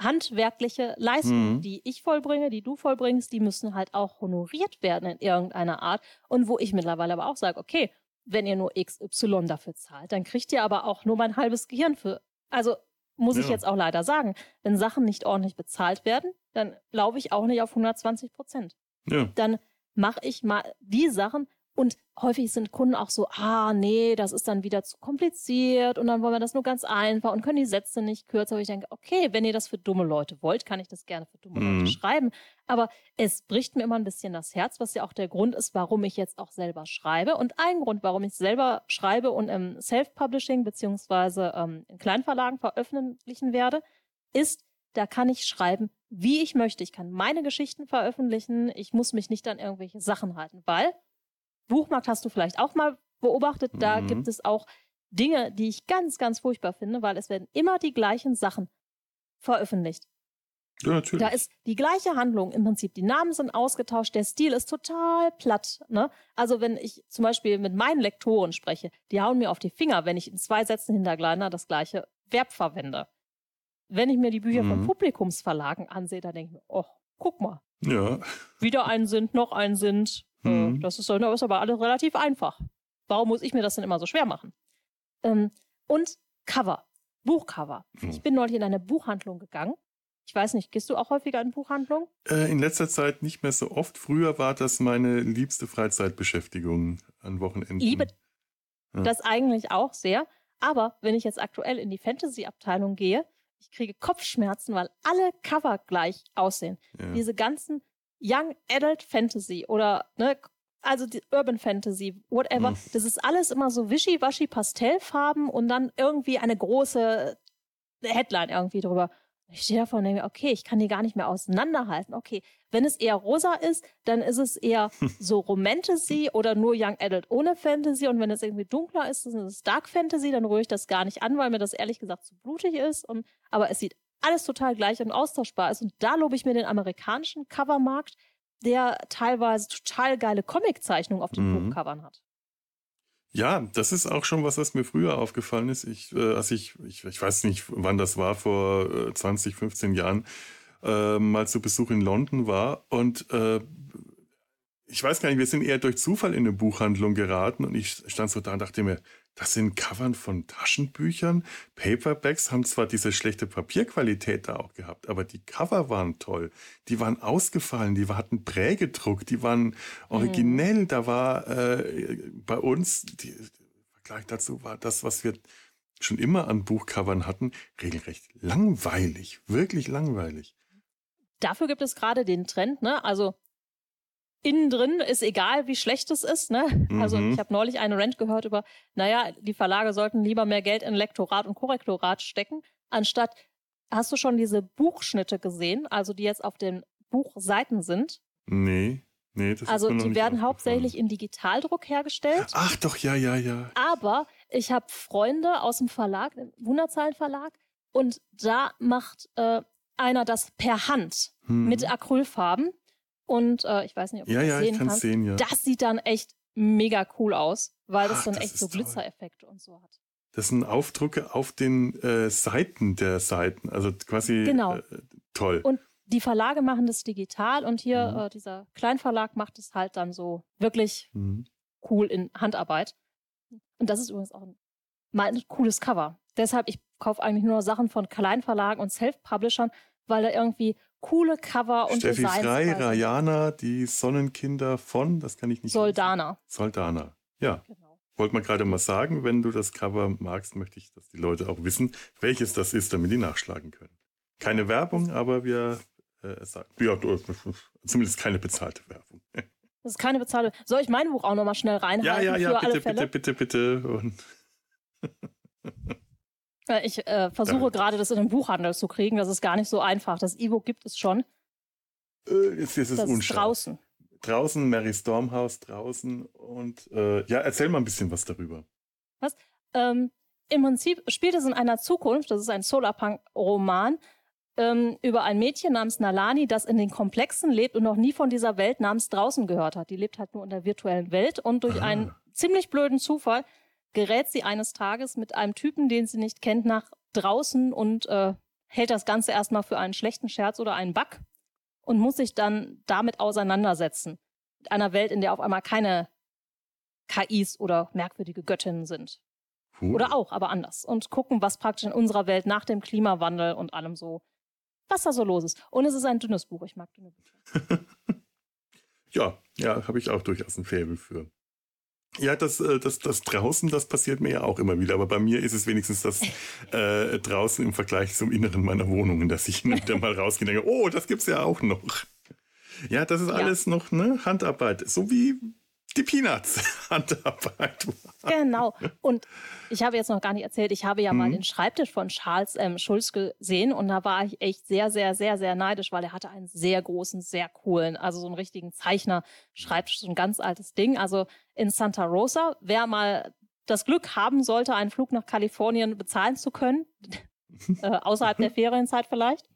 handwerkliche Leistung, mhm. die ich vollbringe, die du vollbringst, die müssen halt auch honoriert werden in irgendeiner Art. Und wo ich mittlerweile aber auch sage, okay, wenn ihr nur XY dafür zahlt, dann kriegt ihr aber auch nur mein halbes Gehirn für. Also muss ja. ich jetzt auch leider sagen, wenn Sachen nicht ordentlich bezahlt werden, dann laufe ich auch nicht auf 120 Prozent. Ja. Dann mache ich mal die Sachen, und häufig sind Kunden auch so, ah, nee, das ist dann wieder zu kompliziert und dann wollen wir das nur ganz einfach und können die Sätze nicht kürzer. Aber ich denke, okay, wenn ihr das für dumme Leute wollt, kann ich das gerne für dumme mhm. Leute schreiben. Aber es bricht mir immer ein bisschen das Herz, was ja auch der Grund ist, warum ich jetzt auch selber schreibe. Und ein Grund, warum ich selber schreibe und im Self-Publishing beziehungsweise ähm, in Kleinverlagen veröffentlichen werde, ist, da kann ich schreiben, wie ich möchte. Ich kann meine Geschichten veröffentlichen. Ich muss mich nicht an irgendwelche Sachen halten, weil Buchmarkt hast du vielleicht auch mal beobachtet. Da mhm. gibt es auch Dinge, die ich ganz, ganz furchtbar finde, weil es werden immer die gleichen Sachen veröffentlicht. Ja, natürlich. Da ist die gleiche Handlung im Prinzip. Die Namen sind ausgetauscht, der Stil ist total platt. Ne? Also wenn ich zum Beispiel mit meinen Lektoren spreche, die hauen mir auf die Finger, wenn ich in zwei Sätzen hinter Gleiner das gleiche Verb verwende. Wenn ich mir die Bücher mhm. von Publikumsverlagen ansehe, dann denke ich mir, oh, guck mal. Ja. Wieder ein sind, noch ein sind. Äh, mhm. Das ist, ist aber alles relativ einfach. Warum muss ich mir das denn immer so schwer machen? Ähm, und Cover, Buchcover. Mhm. Ich bin neulich in eine Buchhandlung gegangen. Ich weiß nicht, gehst du auch häufiger in Buchhandlungen? Äh, in letzter Zeit nicht mehr so oft. Früher war das meine liebste Freizeitbeschäftigung an Wochenenden. Liebe ja. das eigentlich auch sehr. Aber wenn ich jetzt aktuell in die Fantasy-Abteilung gehe, ich kriege Kopfschmerzen, weil alle Cover gleich aussehen. Ja. Diese ganzen Young Adult Fantasy oder ne, also die Urban Fantasy, whatever. Mhm. Das ist alles immer so wischiwaschi Pastellfarben und dann irgendwie eine große Headline irgendwie drüber. Ich stehe davor und denke, okay, ich kann die gar nicht mehr auseinanderhalten. Okay, wenn es eher rosa ist, dann ist es eher [LAUGHS] so Romantasy oder nur Young Adult ohne Fantasy. Und wenn es irgendwie dunkler ist, dann ist es Dark Fantasy, dann rühre ich das gar nicht an, weil mir das ehrlich gesagt zu blutig ist. Und, aber es sieht alles total gleich und austauschbar ist. Und da lobe ich mir den amerikanischen Covermarkt, der teilweise total geile Comiczeichnungen auf den mhm. Buchcovern hat. Ja, das ist auch schon was, was mir früher aufgefallen ist. Ich, äh, als ich, ich, ich weiß nicht, wann das war, vor äh, 20, 15 Jahren, äh, mal zu Besuch in London war und äh, ich weiß gar nicht, wir sind eher durch Zufall in eine Buchhandlung geraten und ich stand so da und dachte mir, das sind Covern von Taschenbüchern. Paperbacks haben zwar diese schlechte Papierqualität da auch gehabt, aber die Cover waren toll. Die waren ausgefallen, die hatten Prägedruck, die waren originell. Mhm. Da war äh, bei uns, die, Vergleich dazu war das, was wir schon immer an Buchcovern hatten, regelrecht langweilig, wirklich langweilig. Dafür gibt es gerade den Trend, ne? Also innen drin ist egal, wie schlecht es ist. Ne? Also mhm. Also ich habe neulich eine Rant gehört über, naja, die Verlage sollten lieber mehr Geld in Lektorat und Korrektorat stecken, anstatt hast du schon diese Buchschnitte gesehen, also die jetzt auf den Buchseiten sind? Nee. Nee, das also die werden hauptsächlich in Digitaldruck hergestellt. Ach doch, ja, ja, ja. Aber ich habe Freunde aus dem Verlag, dem Wunderzeilen Verlag, und da macht äh, einer das per Hand Hm. mit Acrylfarben. Und äh, ich weiß nicht, ob ja, du ja, das ich sehen kann kannst. sehen, ja. Das sieht dann echt mega cool aus, weil das Ach, dann das echt so. Glitzereffekte und so hat. Das sind Aufdrucke auf den äh, Seiten der Seiten. Also quasi Genau. äh, toll. Und die Verlage machen das digital und hier Mhm. äh, dieser Kleinverlag macht es halt dann so wirklich Mhm. cool in Handarbeit. Und das ist übrigens auch ein, mal ein cooles Cover. Deshalb, ich kaufe eigentlich nur Sachen von Kleinverlagen und Self-Publishern, weil da irgendwie coole Cover und Steffi Designs Frei. Rayana, die Sonnenkinder von, das kann ich nicht. Soldana. lesen. Soldana. Ja, Genau. wollte man gerade mal sagen, wenn du das Cover magst, möchte ich, dass die Leute auch wissen, welches das ist, damit die nachschlagen können. Keine Werbung, aber wir äh, sagen, ja, zumindest keine bezahlte Werbung. [LAUGHS] Das ist keine bezahlte. Soll ich mein Buch auch nochmal schnell reinhalten Ja, ja, ja, bitte, bitte, bitte, bitte. Und Äh, Ich äh, versuche Danke. gerade, das in den Buchhandel zu kriegen. Das ist gar nicht so einfach. Das E-Book gibt es schon. äh, jetzt, jetzt ist Das ist unscharf. draußen. Draußen, Mary Stormhouse draußen. Und äh, ja, erzähl mal ein bisschen was darüber. Ähm, Im Prinzip spielt es in einer Zukunft, das ist ein Solarpunk-Roman, ähm, über ein Mädchen namens Nalani, das in den Komplexen lebt und noch nie von dieser Welt namens draußen gehört hat. Die lebt halt nur in der virtuellen Welt und durch Ah. einen ziemlich blöden Zufall gerät sie eines Tages mit einem Typen, den sie nicht kennt, nach draußen und äh, hält das Ganze erstmal für einen schlechten Scherz oder einen Bug und muss sich dann damit auseinandersetzen. Mit einer Welt, in der auf einmal keine KIs oder merkwürdige Göttinnen sind. Cool. Oder auch, aber anders. Und gucken, was praktisch in unserer Welt nach dem Klimawandel und allem so, was da so los ist. Und es ist ein dünnes Buch. Ich mag dünne Bücher. [LAUGHS] Ja, ja, habe ich auch durchaus ein Faible für. [LAUGHS] Ja, das, äh, das, das draußen, das passiert mir ja auch immer wieder. Aber bei mir ist es wenigstens das äh, draußen im Vergleich zum Inneren meiner Wohnung, dass ich wieder mal rausgehe und denke, oh, das gibt's ja auch noch. Ja, das ist Ja. alles noch ne Handarbeit, so wie die Peanuts Handarbeit. Genau. Und ich habe jetzt noch gar nicht erzählt, ich habe ja mal Mhm. den Schreibtisch von Charles M. Schulz gesehen und da war ich echt sehr, sehr, sehr, sehr neidisch, weil er hatte einen sehr großen, sehr coolen, also so einen richtigen Zeichner-Schreibtisch, so ein ganz altes Ding. Also in Santa Rosa, wer mal das Glück haben sollte, einen Flug nach Kalifornien bezahlen zu können, [LAUGHS] äh, außerhalb der [LAUGHS] Ferienzeit vielleicht,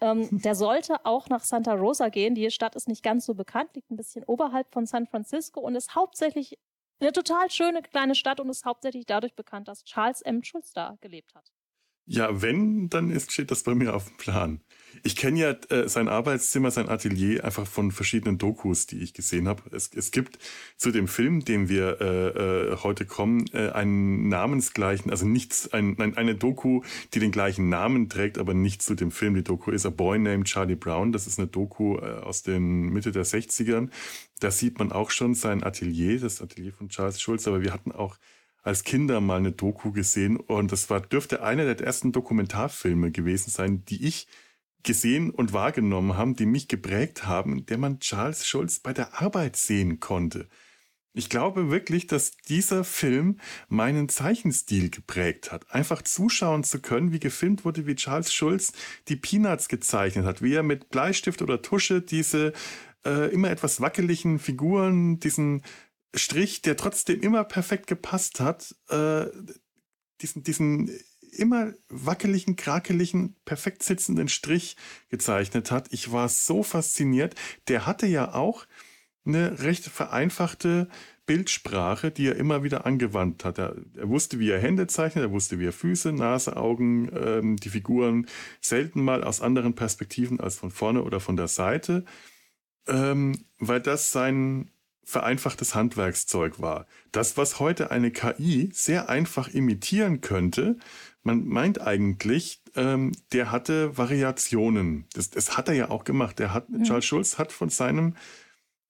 ähm, der sollte auch nach Santa Rosa gehen. Die Stadt ist nicht ganz so bekannt, liegt ein bisschen oberhalb von San Francisco und ist hauptsächlich eine total schöne kleine Stadt und ist hauptsächlich dadurch bekannt, dass Charles M. Schulz da gelebt hat. Ja, wenn, dann ist, steht das bei mir auf dem Plan. Ich kenne ja äh, sein Arbeitszimmer, sein Atelier einfach von verschiedenen Dokus, die ich gesehen habe. Es, es gibt zu dem Film, dem wir äh, äh, heute kommen, äh, einen namensgleichen, also nichts, ein, ein, eine Doku, die den gleichen Namen trägt, aber nicht zu dem Film. Die Doku ist A Boy Named Charlie Brown. Das ist eine Doku äh, aus den Mitte der 60ern. Da sieht man auch schon sein Atelier, das Atelier von Charles Schulz. Aber wir hatten auch als Kinder mal eine Doku gesehen und das war dürfte einer der ersten Dokumentarfilme gewesen sein, die ich gesehen und wahrgenommen haben, die mich geprägt haben, der man Charles Schulz bei der Arbeit sehen konnte. Ich glaube wirklich, dass dieser Film meinen Zeichenstil geprägt hat. Einfach zuschauen zu können, wie gefilmt wurde, wie Charles Schulz die Peanuts gezeichnet hat, wie er mit Bleistift oder Tusche diese äh, immer etwas wackeligen Figuren, diesen Strich, der trotzdem immer perfekt gepasst hat, äh, diesen, diesen immer wackeligen, krakeligen, perfekt sitzenden Strich gezeichnet hat. Ich war so fasziniert. Der hatte ja auch eine recht vereinfachte Bildsprache, die er immer wieder angewandt hat. Er, er wusste, wie er Hände zeichnet, er wusste, wie er Füße, Nase, Augen, ähm, die Figuren selten mal aus anderen Perspektiven als von vorne oder von der Seite, ähm, weil das sein vereinfachtes Handwerkszeug war. Das, was heute eine KI sehr einfach imitieren könnte, man meint eigentlich, ähm, der hatte Variationen. Das, das hat er ja auch gemacht. Der hat, Mhm. Charles Schulz hat von seinem,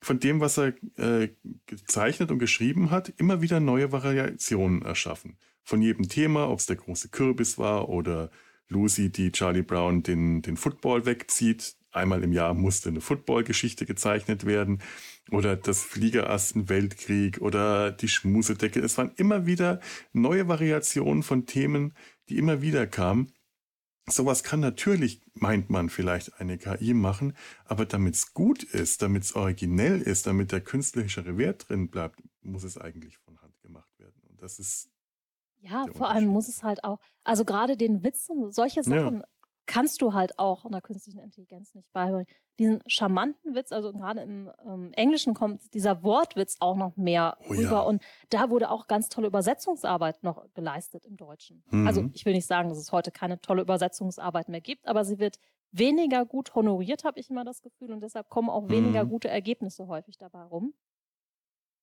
von dem, was er äh, gezeichnet und geschrieben hat, immer wieder neue Variationen erschaffen. Von jedem Thema, ob es der große Kürbis war oder Lucy, die Charlie Brown den, den Football wegzieht. Einmal im Jahr musste eine Football-Geschichte gezeichnet werden. Oder das Fliegerass im Weltkrieg oder die Schmusedecke. Es waren immer wieder neue Variationen von Themen, die immer wieder kamen. Sowas kann natürlich, meint man vielleicht, eine KI machen, aber damit es gut ist, damit es originell ist, damit der künstlerische Wert drin bleibt, muss es eigentlich von Hand gemacht werden. Und das ist. Ja, vor allem muss es halt auch, also gerade den Witz und solche Sachen ja kannst du halt auch einer künstlichen Intelligenz nicht beibringen. Diesen charmanten Witz, also gerade im ähm, Englischen kommt dieser Wortwitz auch noch mehr oh, rüber. Ja. Und da wurde auch ganz tolle Übersetzungsarbeit noch geleistet im Deutschen. Mhm. Also ich will nicht sagen, dass es heute keine tolle Übersetzungsarbeit mehr gibt, aber sie wird weniger gut honoriert, habe ich immer das Gefühl. Und deshalb kommen auch weniger mhm. gute Ergebnisse häufig dabei rum.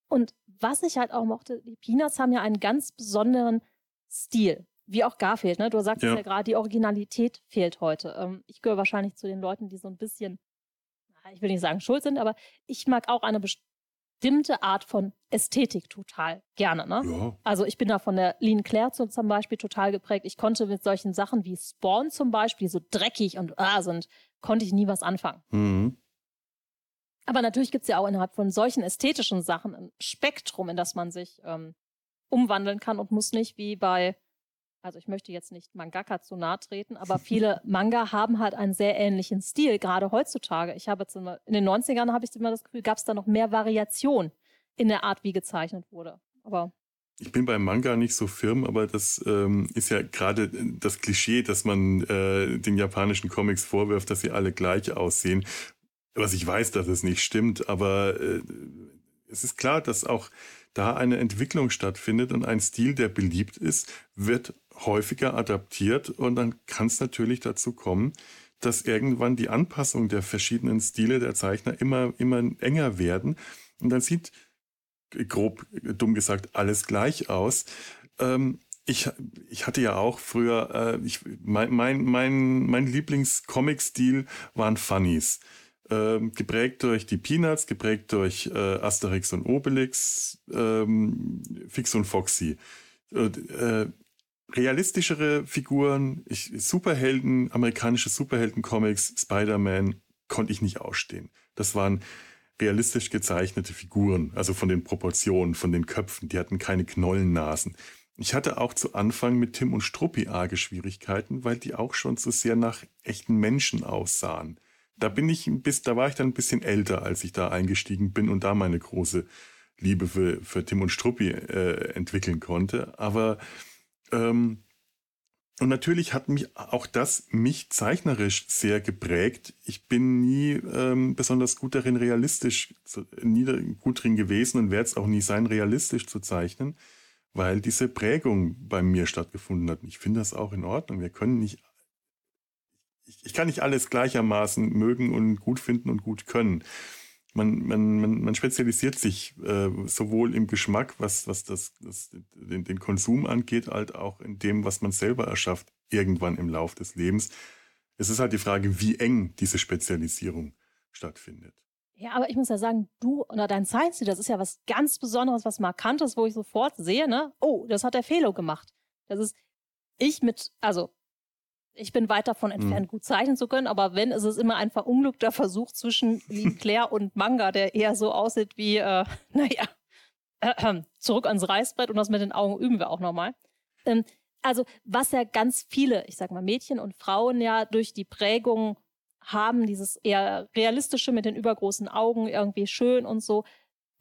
Und was ich halt auch mochte, die Peanuts haben ja einen ganz besonderen Stil wie auch Garfield, ne? Du sagst ja, ja gerade, die Originalität fehlt heute. Ähm, ich gehöre wahrscheinlich zu den Leuten, die so ein bisschen, ich will nicht sagen schuld sind, aber ich mag auch eine bestimmte Art von Ästhetik total gerne. Ne? Ja. Also ich bin da von der Lean Claire zum Beispiel total geprägt. Ich konnte mit solchen Sachen wie Spawn zum Beispiel, die so dreckig und ah sind, konnte ich nie was anfangen. Mhm. Aber natürlich gibt es ja auch innerhalb von solchen ästhetischen Sachen ein Spektrum, in das man sich ähm, umwandeln kann und muss nicht wie bei also ich möchte jetzt nicht Mangaka zu nahe treten, aber viele [LAUGHS] Manga haben halt einen sehr ähnlichen Stil, gerade heutzutage. Ich habe jetzt immer, in den 90ern habe ich immer das Gefühl, gab es da noch mehr Variation in der Art, wie gezeichnet wurde. Aber ich bin beim Manga nicht so firm, aber das ähm, ist ja gerade das Klischee, dass man äh, den japanischen Comics vorwirft, dass sie alle gleich aussehen. Was ich weiß, dass es nicht stimmt, aber äh, es ist klar, dass auch da eine Entwicklung stattfindet und ein Stil, der beliebt ist, wird häufiger adaptiert und dann kann es natürlich dazu kommen, dass irgendwann die Anpassung der verschiedenen Stile der Zeichner immer, immer enger werden und dann sieht, grob dumm gesagt, alles gleich aus. Ähm, ich, ich hatte ja auch früher, äh, ich, mein, mein, mein, mein Lieblings-Comic-Stil waren Funnies. Ähm, geprägt durch die Peanuts, geprägt durch äh, Asterix und Obelix, ähm, Fix und Foxy. Äh, realistischere Figuren, ich, Superhelden, amerikanische Superhelden-Comics, Spider-Man, konnte ich nicht ausstehen. Das waren realistisch gezeichnete Figuren, also von den Proportionen, von den Köpfen, die hatten keine Knollennasen. Ich hatte auch zu Anfang mit Tim und Struppi arge Schwierigkeiten, weil die auch schon so sehr nach echten Menschen aussahen. Da bin ich bis, da war ich dann ein bisschen älter, als ich da eingestiegen bin und da meine große Liebe für, für Tim und Struppi äh, entwickeln konnte. Aber ähm, und natürlich hat mich auch das mich zeichnerisch sehr geprägt. Ich bin nie ähm, besonders gut darin, realistisch, zu, nie gut drin gewesen und werde es auch nie sein, realistisch zu zeichnen, weil diese Prägung bei mir stattgefunden hat. Ich finde das auch in Ordnung. Wir können nicht, ich, ich kann nicht alles gleichermaßen mögen und gut finden und gut können man, man, man, man spezialisiert sich äh, sowohl im Geschmack, was, was das, das, den, den Konsum angeht, als auch in dem, was man selber erschafft, irgendwann im Lauf des Lebens. Es ist halt die Frage, wie eng diese Spezialisierung stattfindet. Ja, aber ich muss ja sagen, du oder dein Science, das ist ja was ganz Besonderes, was Markantes, wo ich sofort sehe, ne? Oh, das hat der Felo gemacht. Das ist ich mit, also ich bin weit davon mhm. entfernt, mhm. gut zeichnen zu können, aber wenn, ist es immer ein verunglückter Versuch zwischen Claire und Manga, der eher so aussieht wie, äh, [LAUGHS] naja, äh, zurück ans Reißbrett und das mit den Augen üben wir auch nochmal. Ähm, also, was ja ganz viele, ich sag mal, Mädchen und Frauen ja durch die Prägung haben, dieses eher realistische mit den übergroßen Augen, irgendwie schön und so,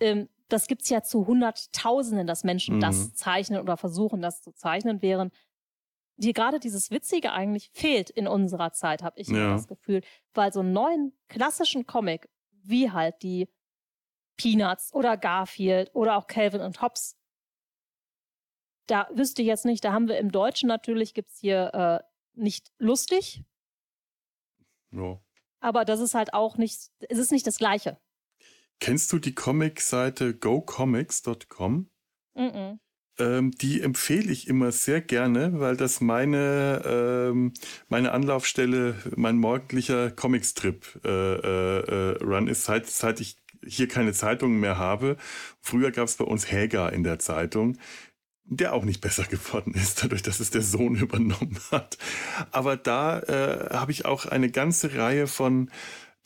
ähm, das gibt's ja zu Hunderttausenden, dass Menschen mhm. das zeichnen oder versuchen, das zu zeichnen, während die gerade dieses Witzige eigentlich fehlt in unserer Zeit, habe ich ja. das Gefühl. Weil so einen neuen klassischen Comic, wie halt die Peanuts oder Garfield oder auch Calvin und Hobbes, da wüsste ich jetzt nicht, da haben wir im Deutschen natürlich, gibt es hier äh, nicht lustig. Ja. Aber das ist halt auch nicht, es ist nicht das Gleiche. Kennst du die Comic-Seite gocomics.com? Mm, -mm. Ähm, die empfehle ich immer sehr gerne, weil das meine, ähm, meine Anlaufstelle, mein morgendlicher Comicstrip-Run äh, äh, ist, seit, seit ich hier keine Zeitungen mehr habe. Früher gab es bei uns Häger in der Zeitung, der auch nicht [LAUGHS] besser geworden ist, dadurch, dass es der Sohn [LAUGHS] übernommen hat. Aber da äh, habe ich auch eine ganze Reihe von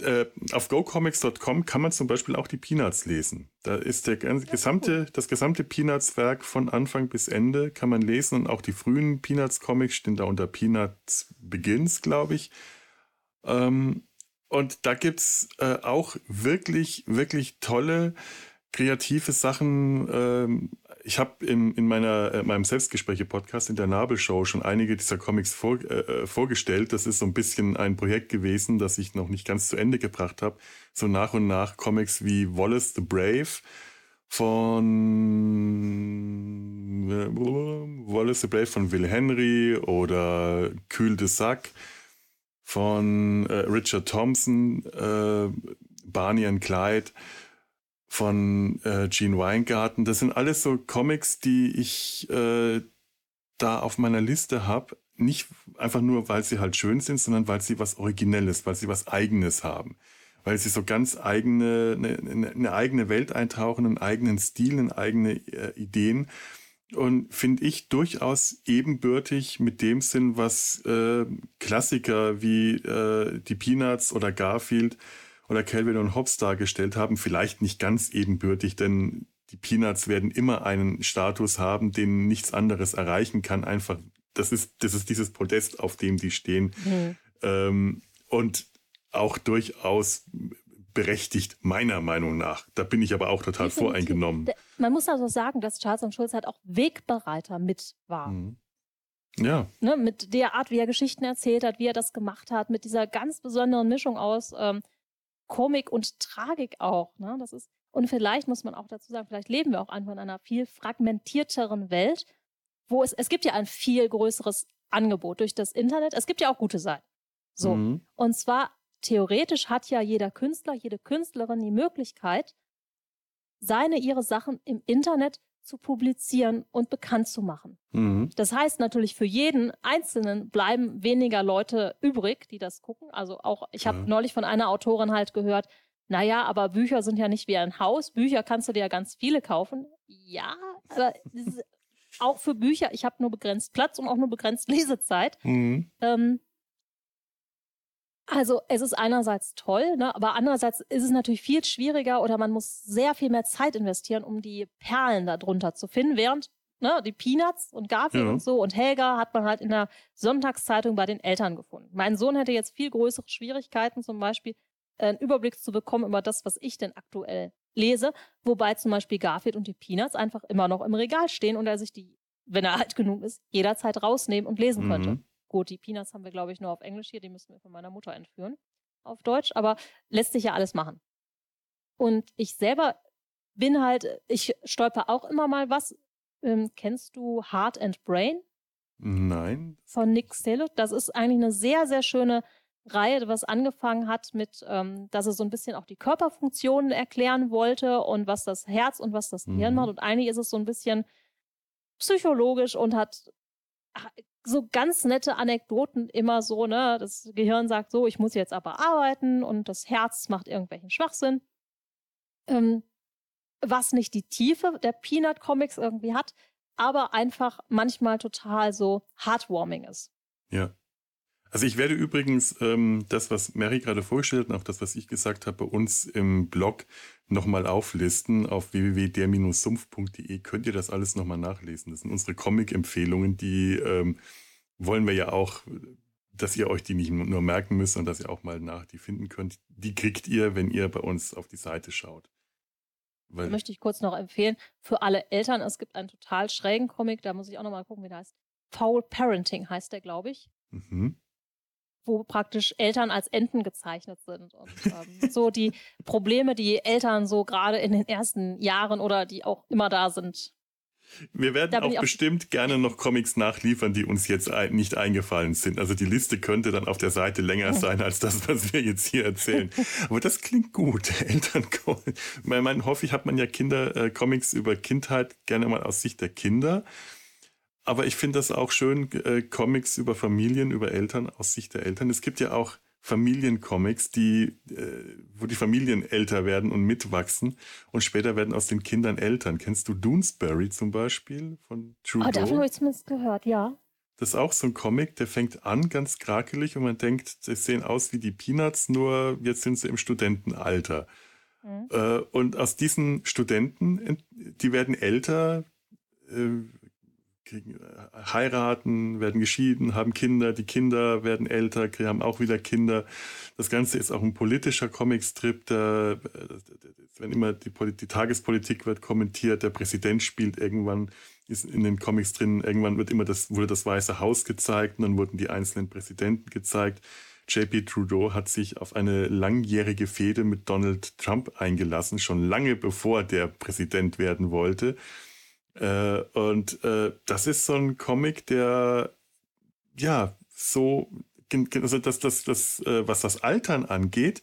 äh, auf gocomics.com kann man zum Beispiel auch die Peanuts lesen. Da ist der gesamte, das gesamte Peanuts-Werk von Anfang bis Ende kann man lesen und auch die frühen Peanuts-Comics stehen da unter Peanuts Begins, glaube ich. Ähm, und da gibt's äh, auch wirklich, wirklich tolle kreative Sachen. Ähm, ich habe in, in meiner, äh, meinem Selbstgespräche-Podcast in der Nabelshow schon einige dieser Comics vor, äh, äh, vorgestellt. Das ist so ein bisschen ein Projekt gewesen, das ich noch nicht ganz zu Ende gebracht habe. So nach und nach Comics wie Wallace the Brave von äh, Wallace the Brave von Will Henry oder Kühl de Sac von äh, Richard Thompson, äh, Barney and Clyde von äh, Gene Weingarten. Das sind alles so Comics, die ich äh, da auf meiner Liste habe. Nicht einfach nur, weil sie halt schön sind, sondern weil sie was Originelles, weil sie was Eigenes haben. Weil sie so ganz eigene, eine, eine eigene Welt eintauchen, einen eigenen Stil, eine eigene äh, Ideen. Und finde ich durchaus ebenbürtig mit dem Sinn, was äh, Klassiker wie äh, die Peanuts oder Garfield oder Calvin und Hobbes dargestellt haben, vielleicht nicht ganz ebenbürtig, denn die Peanuts werden immer einen Status haben, den nichts anderes erreichen kann. Einfach, das ist, das ist dieses Podest, auf dem die stehen. Mhm. Ähm, und auch durchaus berechtigt, meiner Meinung nach. Da bin ich aber auch total Definitiv. voreingenommen. Man muss also sagen, dass Charles und Schulz halt auch Wegbereiter mit war. Mhm. Ja. Ne, mit der Art, wie er Geschichten erzählt hat, wie er das gemacht hat, mit dieser ganz besonderen Mischung aus ähm, Komik und Tragik auch. Ne? Das ist, und vielleicht muss man auch dazu sagen, vielleicht leben wir auch einfach in einer viel fragmentierteren Welt, wo es, es gibt ja ein viel größeres Angebot durch das Internet. Es gibt ja auch gute Seiten. So. Mhm. Und zwar theoretisch hat ja jeder Künstler, jede Künstlerin die Möglichkeit, seine, ihre Sachen im Internet zu publizieren und bekannt zu machen. Mhm. Das heißt natürlich, für jeden Einzelnen bleiben weniger Leute übrig, die das gucken. Also auch, ich habe ja. neulich von einer Autorin halt gehört, naja, aber Bücher sind ja nicht wie ein Haus. Bücher kannst du dir ja ganz viele kaufen. Ja, aber [LAUGHS] auch für Bücher, ich habe nur begrenzt Platz und auch nur begrenzt Lesezeit. Mhm. Ähm, also es ist einerseits toll, ne, aber andererseits ist es natürlich viel schwieriger oder man muss sehr viel mehr Zeit investieren, um die Perlen darunter zu finden, während ne, die Peanuts und Garfield ja. und so und Helga hat man halt in der Sonntagszeitung bei den Eltern gefunden. Mein Sohn hätte jetzt viel größere Schwierigkeiten, zum Beispiel äh, einen Überblick zu bekommen über das, was ich denn aktuell lese, wobei zum Beispiel Garfield und die Peanuts einfach immer noch im Regal stehen und er sich die, wenn er [LAUGHS] alt genug ist, jederzeit rausnehmen und lesen mhm. könnte. Gut, die Peanuts haben wir, glaube ich, nur auf Englisch hier, die müssen wir von meiner Mutter entführen auf Deutsch, aber lässt sich ja alles machen. Und ich selber bin halt, ich stolper auch immer mal was. Ähm, kennst du Heart and Brain? Nein. Von Nick Stelo. Das ist eigentlich eine sehr, sehr schöne Reihe, was angefangen hat mit, ähm, dass er so ein bisschen auch die Körperfunktionen erklären wollte und was das Herz und was das Gehirn mhm. macht. Und eigentlich ist es so ein bisschen psychologisch und hat so ganz nette Anekdoten immer so, ne? Das Gehirn sagt so, ich muss jetzt aber arbeiten und das Herz macht irgendwelchen Schwachsinn. Ähm, was nicht die Tiefe der Peanut Comics irgendwie hat, aber einfach manchmal total so heartwarming ist. Ja. Also ich werde übrigens ähm, das, was Mary gerade vorgestellt und auch das, was ich gesagt habe, bei uns im Blog nochmal auflisten. Auf www.der-sumpf.de könnt ihr das alles nochmal nachlesen. Das sind unsere Comic-Empfehlungen, die ähm, wollen wir ja auch, dass ihr euch die nicht nur merken müsst und dass ihr auch mal nach die finden könnt. Die kriegt ihr, wenn ihr bei uns auf die Seite schaut. Weil möchte ich kurz noch empfehlen, für alle Eltern, es gibt einen total schrägen Comic, da muss ich auch nochmal gucken, wie der heißt. Foul Parenting heißt der, glaube ich. Mhm wo praktisch Eltern als Enten gezeichnet sind. Und ähm, so die Probleme, die Eltern so gerade in den ersten Jahren oder die auch immer da sind. Wir werden auch, auch bestimmt gerne noch Comics nachliefern, die uns jetzt nicht eingefallen sind. Also die Liste könnte dann auf der Seite länger sein als das, was wir jetzt hier erzählen. Aber das klingt gut. [LAUGHS] Eltern, man, man hoffe ich, hat man ja Kinder, äh, Comics über Kindheit gerne mal aus Sicht der Kinder. Aber ich finde das auch schön, äh, Comics über Familien, über Eltern, aus Sicht der Eltern. Es gibt ja auch Familiencomics, die, äh, wo die Familien älter werden und mitwachsen und später werden aus den Kindern Eltern. Kennst du Doonesbury zum Beispiel von True? Ah, davon habe ich zumindest gehört, ja. Das ist auch so ein Comic, der fängt an ganz krakelig und man denkt, sie sehen aus wie die Peanuts, nur jetzt sind sie im Studentenalter. Mhm. Äh, und aus diesen Studenten, die werden älter, äh, kriegen, äh, heiraten, werden geschieden, haben Kinder, die Kinder werden älter, haben auch wieder Kinder. Das Ganze ist auch ein politischer Comicstrip, da, wenn immer die, die Tagespolitik wird kommentiert, der Präsident spielt irgendwann ist in den Comics drin, irgendwann wird immer das, wurde das Weiße Haus gezeigt und dann wurden die einzelnen Präsidenten gezeigt. JP Trudeau hat sich auf eine langjährige Fehde mit Donald Trump eingelassen, schon lange bevor der Präsident werden wollte. Äh, und äh, das ist so ein Comic, der ja so, also das, das, das, äh, was das Altern angeht,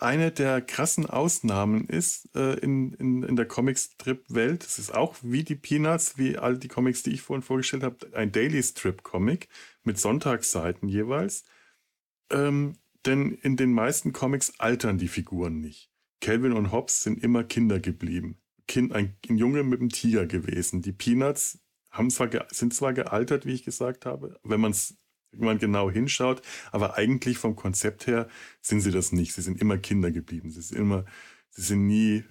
eine der krassen Ausnahmen ist äh, in, in, in der Comic-Strip-Welt. Es ist auch wie die Peanuts, wie all die Comics, die ich vorhin vorgestellt habe, ein Daily-Strip-Comic mit Sonntagsseiten jeweils. Ähm, denn in den meisten Comics altern die Figuren nicht. Calvin und Hobbes sind immer Kinder geblieben. Kind, ein, ein Junge mit einem Tiger gewesen. Die Peanuts haben zwar sind zwar gealtert, wie ich gesagt habe, wenn man es man genau hinschaut, aber eigentlich vom Konzept her sind sie das nicht. Sie sind immer Kinder geblieben. Sie sind immer, sie sind nie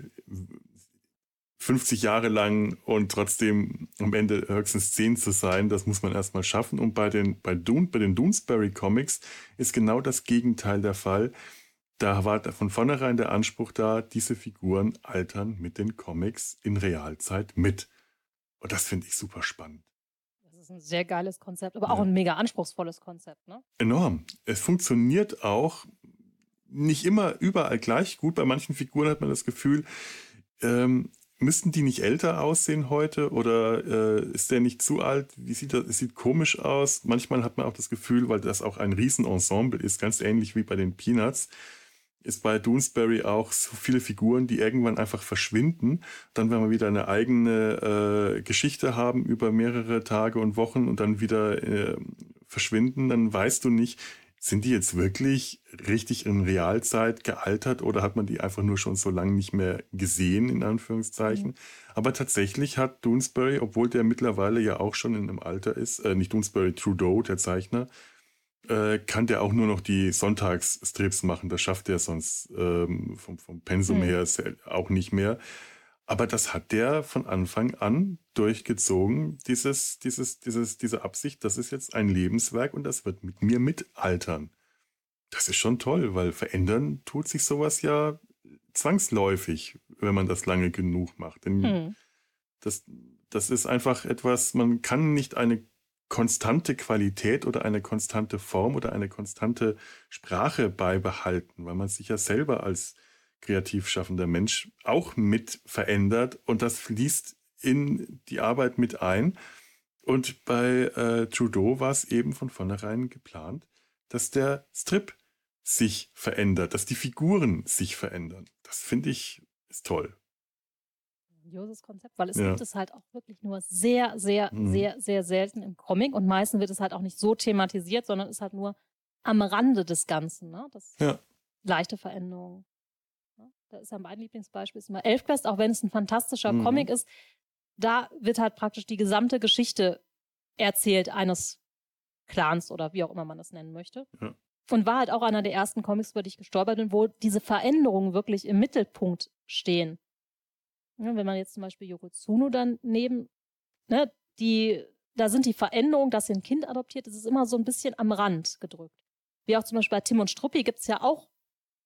50 Jahre lang und trotzdem am Ende höchstens 10 zu sein, das muss man erstmal schaffen. Und bei den, bei, Dune, bei den Doonesbury Comics ist genau das Gegenteil der Fall. Da war von vornherein der Anspruch da, diese Figuren altern mit den Comics in Realzeit mit. Und das finde ich super spannend ist ein sehr geiles Konzept, aber auch ein mega anspruchsvolles Konzept, ne? Enorm. Es funktioniert auch nicht immer überall gleich gut. Bei manchen Figuren hat man das Gefühl, ähm, müssten die nicht älter aussehen heute oder äh, ist der nicht zu alt? Wie sieht das? Es sieht komisch aus. Manchmal hat man auch das Gefühl, weil das auch ein Riesenensemble ist, ganz ähnlich wie bei den Peanuts, ist bei Doonesbury auch so viele Figuren, die irgendwann einfach verschwinden. Dann, wenn wir wieder eine eigene äh, Geschichte haben über mehrere Tage und Wochen und dann wieder äh, verschwinden, dann weißt du nicht, sind die jetzt wirklich richtig in Realzeit gealtert oder hat man die einfach nur schon so lange nicht mehr gesehen, in Anführungszeichen? Mhm. Aber tatsächlich hat Doonesbury, obwohl der mittlerweile ja auch schon in einem Alter ist, äh, nicht Doonesbury, Trudeau, der Zeichner, äh, kann der auch nur noch die Sonntagsstrips machen. Das schafft er sonst ähm, vom, vom Pensum hm. her auch nicht mehr. Aber das hat der von Anfang an durchgezogen, dieses, dieses, dieses, diese Absicht, das ist jetzt ein Lebenswerk und das wird mit mir mitaltern. Das ist schon toll, weil verändern tut sich sowas ja zwangsläufig, wenn man das lange genug macht. Denn hm. das, das ist einfach etwas, man kann nicht eine konstante Qualität oder eine konstante Form oder eine konstante Sprache beibehalten, weil man sich ja selber als kreativ schaffender Mensch auch mit verändert und das fließt in die Arbeit mit ein. Und bei äh, Trudeau war es eben von vornherein geplant, dass der Strip sich verändert, dass die Figuren sich verändern. Das finde ich ist toll grandioses Konzept, weil es ja. gibt es halt auch wirklich nur sehr, sehr, mhm. sehr, sehr selten im Comic und meistens wird es halt auch nicht so thematisiert, sondern ist halt nur am Rande des Ganzen. Ne? Das ja. leichte Veränderungen. Ne? Da ist ja mein Lieblingsbeispiel ist immer Elfquest, auch wenn es ein fantastischer mhm. Comic ist. Da wird halt praktisch die gesamte Geschichte erzählt eines Clans oder wie auch immer man das nennen möchte. Ja. Und war halt auch einer der ersten Comics, über die ich gestolpert bin, wo diese Veränderungen wirklich im Mittelpunkt stehen. Ja, wenn man jetzt zum Beispiel Yokozuna dann neben, ne, die, da sind die Veränderungen, dass sie ein Kind adoptiert, das ist immer so ein bisschen am Rand gedrückt. Wie auch zum Beispiel bei Tim und Struppi gibt es ja auch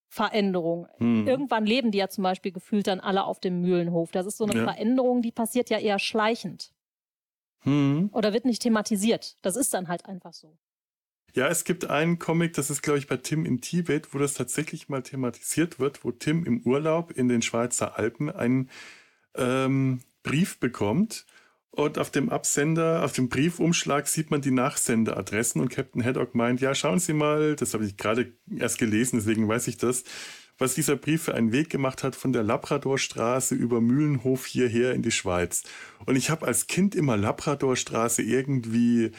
Veränderungen. Hm. Irgendwann leben die ja zum Beispiel gefühlt dann alle auf dem Mühlenhof. Das ist so eine ja. Veränderung, die passiert ja eher schleichend. Hm. Oder wird nicht thematisiert. Das ist dann halt einfach so. Ja, es gibt einen Comic, das ist, glaube ich, bei Tim in Tibet, wo das tatsächlich mal thematisiert wird, wo Tim im Urlaub in den Schweizer Alpen einen ähm, Brief bekommt. Und auf dem Absender, auf dem Briefumschlag sieht man die Nachsenderadressen und Captain Haddock meint, ja, schauen Sie mal, das habe ich gerade erst gelesen, deswegen weiß ich das, was dieser Brief für einen Weg gemacht hat von der Labradorstraße über Mühlenhof hierher in die Schweiz. Und ich habe als Kind immer Labradorstraße irgendwie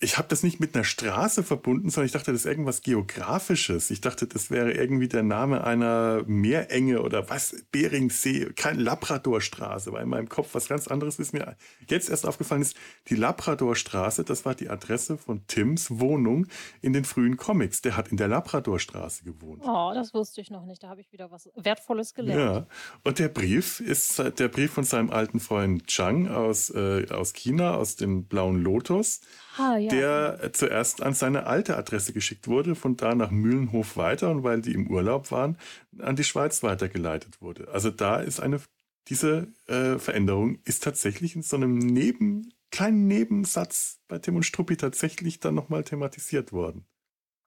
ich habe das nicht mit einer Straße verbunden, sondern ich dachte, das ist irgendwas Geografisches. Ich dachte, das wäre irgendwie der Name einer Meerenge oder was, Beringsee, kein Labradorstraße, weil in meinem Kopf was ganz anderes ist mir jetzt erst aufgefallen ist. Die Labradorstraße, das war die Adresse von Tims Wohnung in den frühen Comics. Der hat in der Labradorstraße gewohnt. Oh, das wusste ich noch nicht. Da habe ich wieder was Wertvolles gelernt. Ja, und der Brief ist der Brief von seinem alten Freund Chang aus, äh, aus China, aus dem Blauen Lotus. Ah, ja. Der äh, zuerst an seine alte Adresse geschickt wurde, von da nach Mühlenhof weiter und weil die im Urlaub waren, an die Schweiz weitergeleitet wurde. Also da ist eine, diese äh, Veränderung ist tatsächlich in so einem Neben, kleinen Nebensatz bei Tim und Struppi tatsächlich dann nochmal thematisiert worden.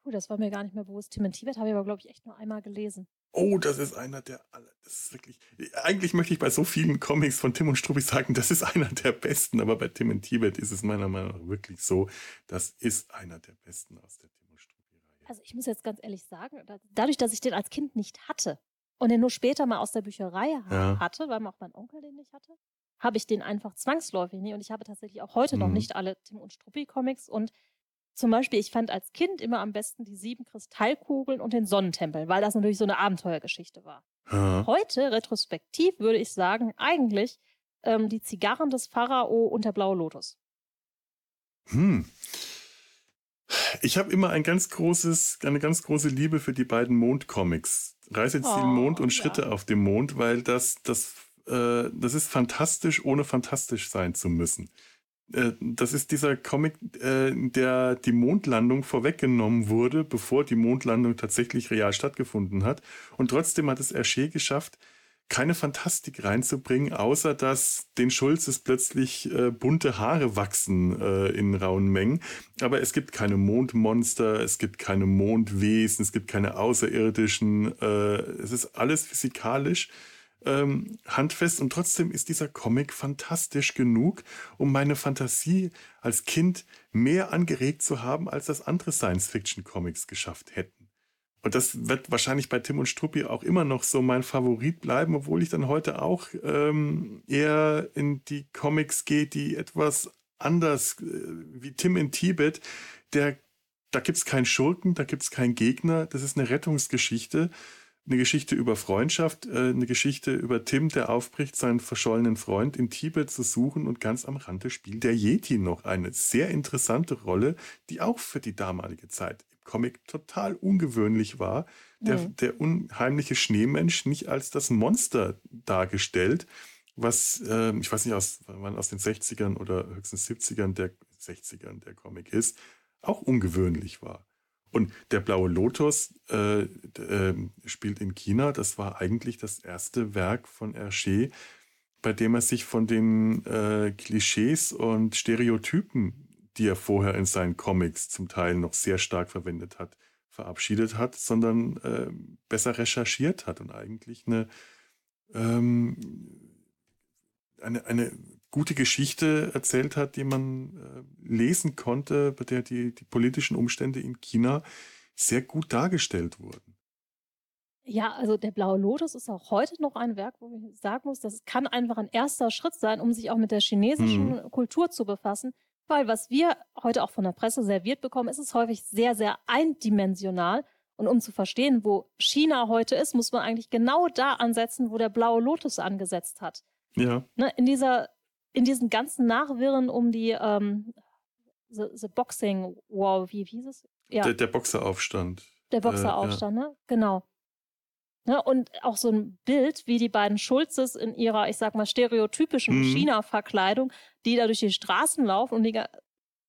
Cool, das war mir gar nicht mehr bewusst. Tim und Tibet habe ich aber, glaube ich, echt nur einmal gelesen. Oh, das ist einer der aller. Das ist wirklich. Eigentlich möchte ich bei so vielen Comics von Tim und Struppi sagen, das ist einer der besten, aber bei Tim und Tibet ist es meiner Meinung nach wirklich so, das ist einer der besten aus der Tim und Struppi-Reihe. Also ich muss jetzt ganz ehrlich sagen, dadurch, dass ich den als Kind nicht hatte und den nur später mal aus der Bücherei ja. hatte, weil auch mein Onkel den nicht hatte, habe ich den einfach zwangsläufig nie. Und ich habe tatsächlich auch heute mhm. noch nicht alle Tim und Struppi-Comics und zum Beispiel, ich fand als Kind immer am besten die sieben Kristallkugeln und den Sonnentempel, weil das natürlich so eine Abenteuergeschichte war. Ja. Heute, retrospektiv, würde ich sagen, eigentlich ähm, die Zigarren des Pharao und der blaue Lotus. Hm. Ich habe immer ein ganz großes, eine ganz große Liebe für die beiden Mondcomics. Reiseziel oh, Mond und Schritte ja. auf dem Mond, weil das, das, äh, das ist fantastisch, ohne fantastisch sein zu müssen. Äh, das ist dieser Comic, äh, der die Mondlandung vorweggenommen wurde, bevor die Mondlandung tatsächlich real stattgefunden hat. Und trotzdem hat es Hergé geschafft, keine Fantastik reinzubringen, außer dass den Schulzes plötzlich äh, bunte Haare wachsen äh, in rauen Mengen. Aber es gibt keine Mondmonster, es gibt keine Mondwesen, es gibt keine Außerirdischen. Äh, es ist alles physikalisch ähm, handfest und trotzdem ist dieser Comic fantastisch genug, um meine Fantasie als Kind mehr angeregt zu haben, als das andere Science-Fiction-Comics geschafft hätten. Und das wird wahrscheinlich bei Tim und Struppi auch immer noch so mein Favorit bleiben, obwohl ich dann heute auch ähm, eher in die Comics gehe, die etwas anders, äh, wie Tim in Tibet, der, da gibt's keinen Schurken, da gibt's keinen Gegner, das ist eine Rettungsgeschichte eine Geschichte über Freundschaft, äh, eine Geschichte über Tim, der aufbricht, seinen verschollenen Freund in Tibet zu suchen und ganz am Rande spielt der Yeti noch eine sehr interessante Rolle, die auch für die damalige Zeit im Comic total ungewöhnlich war. Der, mhm. der unheimliche Schneemensch nicht als das Monster dargestellt, was, äh, ich weiß nicht, aus, wann aus den 60ern oder höchstens 70ern der 60ern der Comic ist, auch ungewöhnlich war. Und der blaue Lotus äh, äh, spielt in China. Das war eigentlich das erste Werk von Hergé, bei dem er sich von den äh, Klischees und Stereotypen, die er vorher in seinen Comics zum Teil noch sehr stark verwendet hat, verabschiedet hat, sondern äh, besser recherchiert hat und eigentlich eine, ähm, eine, eine gute Geschichte erzählt hat, die man äh, lesen konnte, bei der die, die politischen Umstände in China sehr gut dargestellt wurden. Ja, also der Blaue Lotus ist auch heute noch ein Werk, wo ich sagen muss, das kann einfach ein erster Schritt sein, um sich auch mit der chinesischen hm. Kultur zu befassen. Weil was wir heute auch von der Presse serviert bekommen, ist es häufig sehr, sehr eindimensional. Und um zu verstehen, wo China heute ist, muss man eigentlich genau da ansetzen, wo der Blaue Lotus angesetzt hat. Ja. Ne, in dieser in diesen ganzen Nachwirren um die ähm, the, the, Boxing War, wie, wie hieß es? Ja. Der, der Boxeraufstand. Der Boxeraufstand, äh, ja. ne? Genau. Ne? Und auch so ein Bild, wie die beiden Schulzes in ihrer, ich sag mal, stereotypischen mhm. China-Verkleidung, die da durch die Straßen laufen und die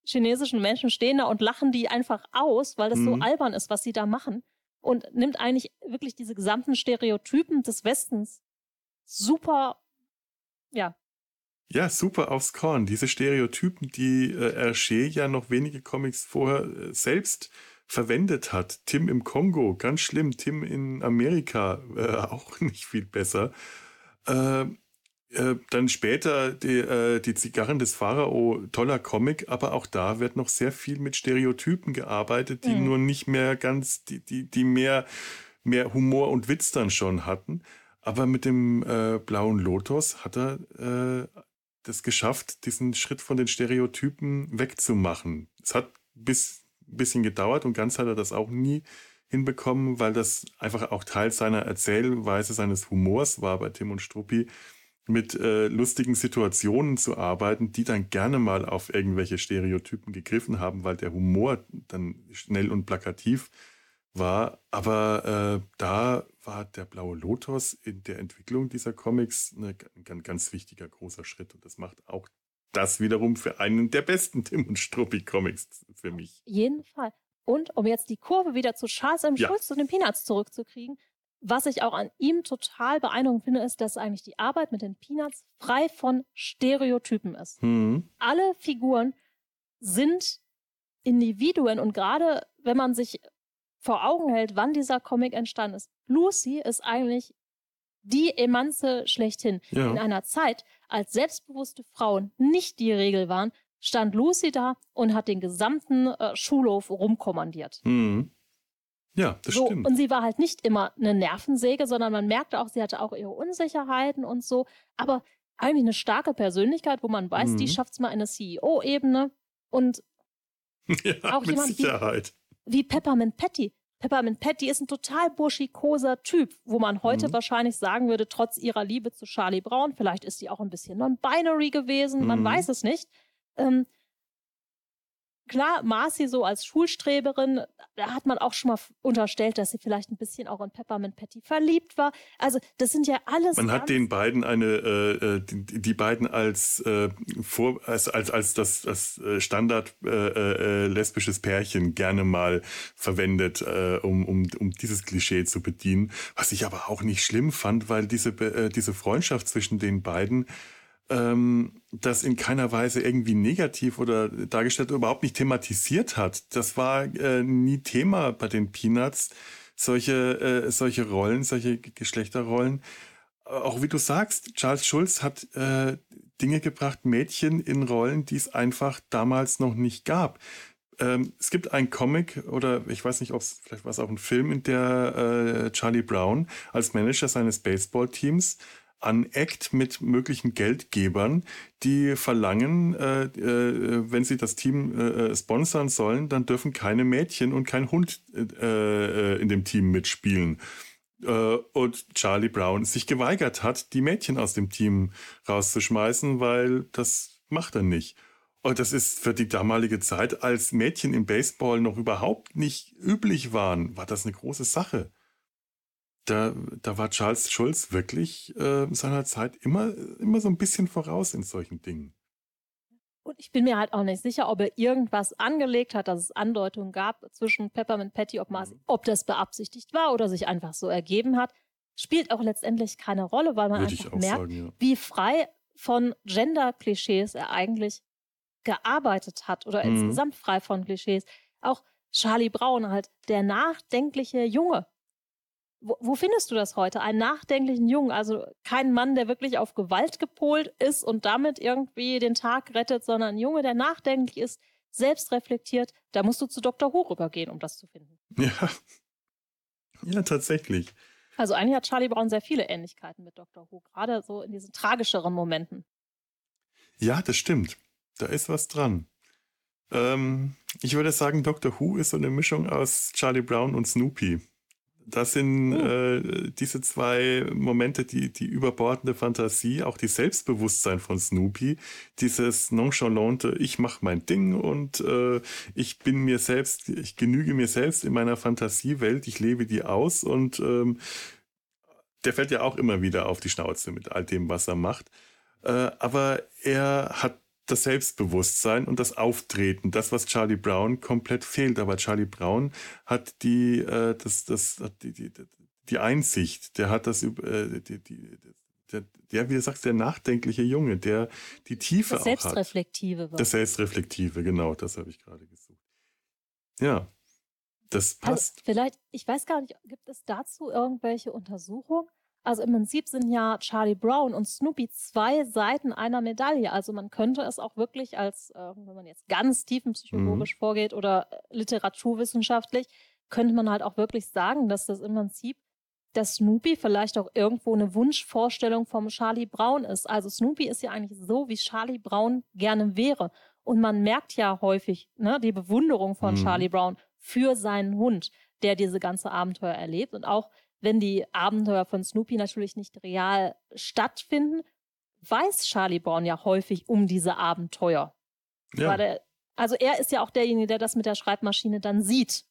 chinesischen Menschen stehen da und lachen die einfach aus, weil das mhm. so albern ist, was sie da machen. Und nimmt eigentlich wirklich diese gesamten Stereotypen des Westens super, ja, ja, super aufs Korn. Diese Stereotypen, die äh, Hergé ja noch wenige Comics vorher äh, selbst verwendet hat. Tim im Kongo, ganz schlimm. Tim in Amerika, äh, [LAUGHS] auch nicht viel besser. Äh, äh, dann später die, äh, die Zigarren des Pharao, toller Comic, aber auch da wird noch sehr viel mit Stereotypen gearbeitet, die mhm. nur nicht mehr ganz, die, die, die mehr, mehr Humor und Witz dann schon hatten. Aber mit dem äh, blauen Lotus hat er äh, das geschafft, diesen Schritt von den Stereotypen wegzumachen. Es hat bis bisschen gedauert und ganz hat er das auch nie hinbekommen, weil das einfach auch Teil seiner Erzählweise, seines Humors war bei Tim und Struppi, mit äh, lustigen Situationen zu arbeiten, die dann gerne mal auf irgendwelche Stereotypen gegriffen haben, weil der Humor dann schnell und plakativ war. Aber äh, da war der Blaue Lotus in der Entwicklung dieser Comics eine, ein ganz wichtiger großer Schritt. Und das macht auch das wiederum für einen der besten [LAUGHS] Tim und Struppi Comics für mich. Auf jeden Fall. Und um jetzt die Kurve wieder zu Charles M. Ja. Schulz und den Peanuts zurückzukriegen, was ich auch an ihm total beeindruckend finde, ist, dass eigentlich die Arbeit mit den Peanuts frei von Stereotypen ist. Mhm. Alle Figuren sind Individuen und gerade wenn man sich vor Augen hält, wann dieser Comic entstanden ist, Lucy ist eigentlich die Emanze schlechthin. Ja. In einer Zeit, als selbstbewusste Frauen nicht die Regel waren, stand Lucy da und hat den gesamten äh, Schulhof rumkommandiert. Mhm. Ja, das so, stimmt. Und sie war halt nicht immer eine Nervensäge, sondern man merkte auch, sie hatte auch ihre Unsicherheiten und so. Aber eigentlich eine starke Persönlichkeit, wo man weiß, mhm. die schafft es mal in der CEO-Ebene. Und [LAUGHS] ja, auch mit jemand Sicherheit. Wie, wie Peppermint Patty. Peppermint Patty ist ein total burschikoser Typ, wo man heute mhm. wahrscheinlich sagen würde, trotz ihrer Liebe zu Charlie Brown, vielleicht ist sie auch ein bisschen non-binary gewesen, man mhm. weiß es nicht. Ähm, klar, Marcy so als Schulstreberin, da hat man auch schon mal unterstellt, dass sie vielleicht ein bisschen auch in Peppermint Patty verliebt war. Also das sind ja alles. Man hat den beiden eine, äh, äh, die, die, beiden als äh, vor, als als als das, das äh, Standard äh, äh, lesbisches Pärchen gerne mal verwendet, äh, um um um dieses Klischee zu bedienen. Was ich aber auch nicht schlimm fand, weil diese äh, diese Freundschaft zwischen den beiden ähm, das in keiner Weise irgendwie negativ oder dargestellt oder überhaupt nicht thematisiert hat. Das war äh, nie Thema bei den Peanuts, solche, äh, solche Rollen, solche Geschlechterrollen. Auch wie du sagst, Charles Schulz hat äh, Dinge gebracht, Mädchen in Rollen, die es einfach damals noch nicht gab. Ähm, es gibt einen Comic oder ich weiß nicht, ob es vielleicht war es auch ein Film, in der äh, Charlie Brown als Manager seines Baseballteams aneckt mit möglichen Geldgebern, die verlangen, äh, äh, wenn sie das Team äh, sponsern sollen, dann dürfen keine Mädchen und kein Hund äh, in dem Team mitspielen. Äh, und Charlie Brown sich geweigert hat, die Mädchen aus dem Team rauszuschmeißen, weil das macht er nicht. Und das ist für die damalige Zeit, als Mädchen im Baseball noch überhaupt nicht üblich waren, war das eine große Sache da, da war Charles Schulz wirklich äh, seiner Zeit immer, immer so ein bisschen voraus in solchen Dingen. Und ich bin mir halt auch nicht sicher, ob er irgendwas angelegt hat, dass es Andeutungen gab zwischen Peppermint Patty, ob, man, mhm. ob das beabsichtigt war oder sich einfach so ergeben hat. Spielt auch letztendlich keine Rolle, weil man Würde einfach merkt, sagen, ja. wie frei von Gender-Klischees er eigentlich gearbeitet hat oder mhm. insgesamt frei von Klischees. Auch Charlie Brown halt, der nachdenkliche Junge, wo, wo, findest du das heute? Einen nachdenklichen Jungen, also kein Mann, der wirklich auf Gewalt gepolt ist und damit irgendwie den Tag rettet, sondern ein Junge, der nachdenklich ist, selbst reflektiert. Da musst du zu Dr. Who rübergehen, um das zu finden. Ja. [LAUGHS] Ja, tatsächlich. Also eigentlich hat Charlie Brown sehr viele Ähnlichkeiten mit Dr. Who, gerade so in diesen tragischeren Momenten. Ja, das stimmt. Da ist was dran. Ähm, ich würde sagen, Dr. Who ist so eine Mischung aus Charlie Brown und Snoopy. Das sind oh. äh, diese zwei Momente, die, die überbordende Fantasie, auch die Selbstbewusstsein von Snoopy, dieses nonchalante, ich mache mein Ding und äh, ich bin mir selbst, ich genüge mir selbst in meiner Fantasiewelt, ich lebe die aus und ähm, der fällt ja auch immer wieder auf die Schnauze mit all dem, was er macht. Äh, aber er hat das Selbstbewusstsein und das Auftreten, das, was Charlie Brown komplett fehlt. Aber Charlie Brown hat die, äh, das, das, die, die, die Einsicht, der hat das, äh, die, die, der, der, wie du sagst, der nachdenkliche Junge, der die Tiefe das auch Selbstreflektive hat. Das Selbstreflektive, genau, das habe ich gerade gesucht. Ja, das passt. Also vielleicht, ich weiß gar nicht, gibt es dazu irgendwelche Untersuchungen? Also im Prinzip sind ja Charlie Brown und Snoopy zwei Seiten einer Medaille. Also man könnte es auch wirklich als, äh, wenn man jetzt ganz tiefenpsychologisch mhm. vorgeht oder literaturwissenschaftlich, könnte man halt auch wirklich sagen, dass das im Prinzip dass Snoopy vielleicht auch irgendwo eine Wunschvorstellung vom Charlie Brown ist. Also Snoopy ist ja eigentlich so, wie Charlie Brown gerne wäre. Und man merkt ja häufig ne, die Bewunderung von mhm. Charlie Brown für seinen Hund, der diese ganze Abenteuer erlebt. Und auch wenn die Abenteuer von Snoopy natürlich nicht real stattfinden, weiß Charlie Brown ja häufig um diese Abenteuer. Ja. Er, also er ist ja auch derjenige, der das mit der Schreibmaschine dann sieht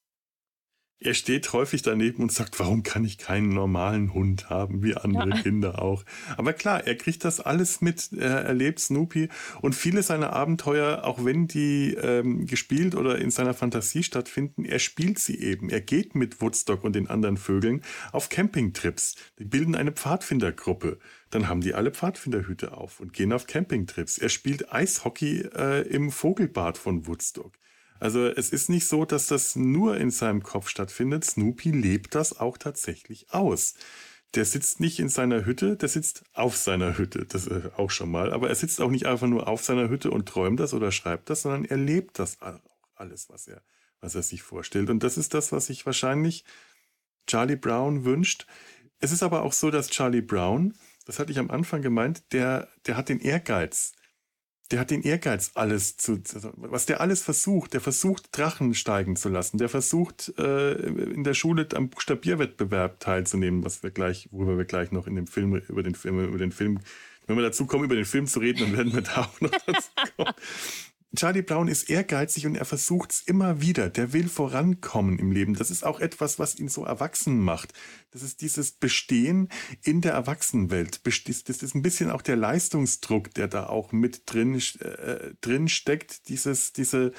er steht häufig daneben und sagt, warum kann ich keinen normalen Hund haben, wie andere ja. Kinder auch. Aber klar, er kriegt das alles mit, er erlebt Snoopy und viele seiner Abenteuer, auch wenn die ähm, gespielt oder in seiner Fantasie stattfinden, er spielt sie eben. Er geht mit Woodstock und den anderen Vögeln auf Campingtrips. Die bilden eine Pfadfindergruppe. Dann haben die alle Pfadfinderhüte auf und gehen auf Campingtrips. Er spielt Eishockey äh, im Vogelbad von Woodstock. Also es ist nicht so, dass das nur in seinem Kopf stattfindet. Snoopy lebt das auch tatsächlich aus. Der sitzt nicht in seiner Hütte, der sitzt auf seiner Hütte, das äh, auch schon mal. Aber er sitzt auch nicht einfach nur auf seiner Hütte und träumt das oder schreibt das, sondern er lebt das auch alles, was er, was er sich vorstellt. Und das ist das, was sich wahrscheinlich Charlie Brown wünscht. Es ist aber auch so, dass Charlie Brown, das hatte ich am Anfang gemeint, der, der hat den Ehrgeiz, der hat den Ehrgeiz, alles zu, was der alles versucht. Der versucht, Drachen steigen zu lassen. Der versucht, äh, in der Schule am Buchstabierwettbewerb teilzunehmen, was wir gleich, worüber wir gleich noch in dem Film, über den Film, über den Film, wenn wir dazu kommen, über den Film zu reden, dann werden wir da auch noch [LAUGHS] dazu kommen. Charlie Brown ist ehrgeizig und er versucht es immer wieder. Der will vorankommen im Leben. Das ist auch etwas, was ihn so erwachsen macht. Das ist dieses Bestehen in der Erwachsenenwelt. Das ist ein bisschen auch der Leistungsdruck, der da auch mit drin, äh, drin steckt. Dieses, diese,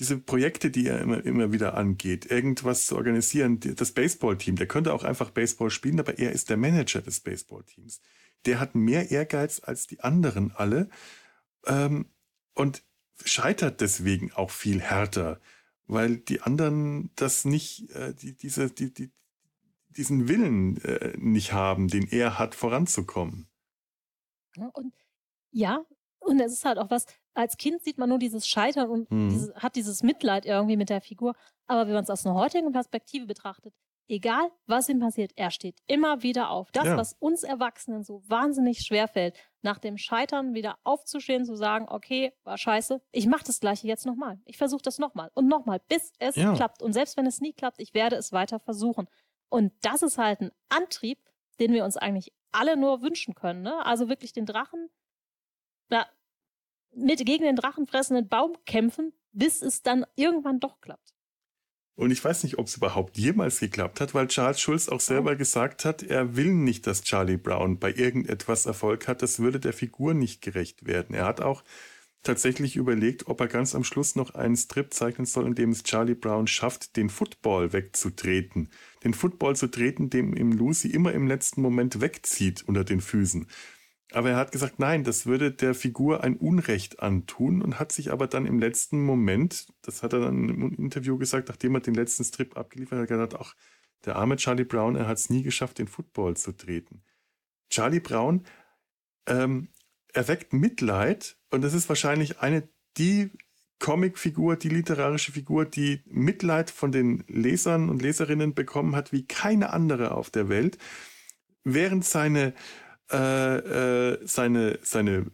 diese Projekte, die er immer, immer wieder angeht, irgendwas zu organisieren. Das Baseballteam, der könnte auch einfach Baseball spielen, aber er ist der Manager des Baseballteams. Der hat mehr Ehrgeiz als die anderen alle. Ähm, und scheitert deswegen auch viel härter, weil die anderen das nicht, äh, die, diese, die, die, diesen Willen äh, nicht haben, den er hat, voranzukommen. Und ja, und es ist halt auch was, als Kind sieht man nur dieses Scheitern und hm. dieses, hat dieses Mitleid irgendwie mit der Figur. Aber wenn man es aus einer heutigen Perspektive betrachtet, egal was ihm passiert, er steht immer wieder auf. Das, ja. was uns Erwachsenen so wahnsinnig schwer fällt, nach dem Scheitern wieder aufzustehen, zu sagen, okay, war scheiße, ich mache das gleiche jetzt nochmal. Ich versuche das nochmal und nochmal, bis es ja. klappt. Und selbst wenn es nie klappt, ich werde es weiter versuchen. Und das ist halt ein Antrieb, den wir uns eigentlich alle nur wünschen können. Ne? Also wirklich den Drachen, na, mit gegen den Drachen fressenden Baum kämpfen, bis es dann irgendwann doch klappt. Und ich weiß nicht, ob es überhaupt jemals geklappt hat, weil Charles Schulz auch selber gesagt hat, er will nicht, dass Charlie Brown bei irgendetwas Erfolg hat. Das würde der Figur nicht gerecht werden. Er hat auch tatsächlich überlegt, ob er ganz am Schluss noch einen Strip zeichnen soll, in dem es Charlie Brown schafft, den Football wegzutreten. Den Football zu treten, dem ihm Lucy immer im letzten Moment wegzieht unter den Füßen. Aber er hat gesagt, nein, das würde der Figur ein Unrecht antun und hat sich aber dann im letzten Moment, das hat er dann im Interview gesagt, nachdem er den letzten Strip abgeliefert hat, gesagt, ach, der arme Charlie Brown, er hat es nie geschafft, den Football zu treten. Charlie Brown ähm, erweckt Mitleid und das ist wahrscheinlich eine die Comicfigur, die literarische Figur, die Mitleid von den Lesern und Leserinnen bekommen hat wie keine andere auf der Welt, während seine äh, äh, seine, seine,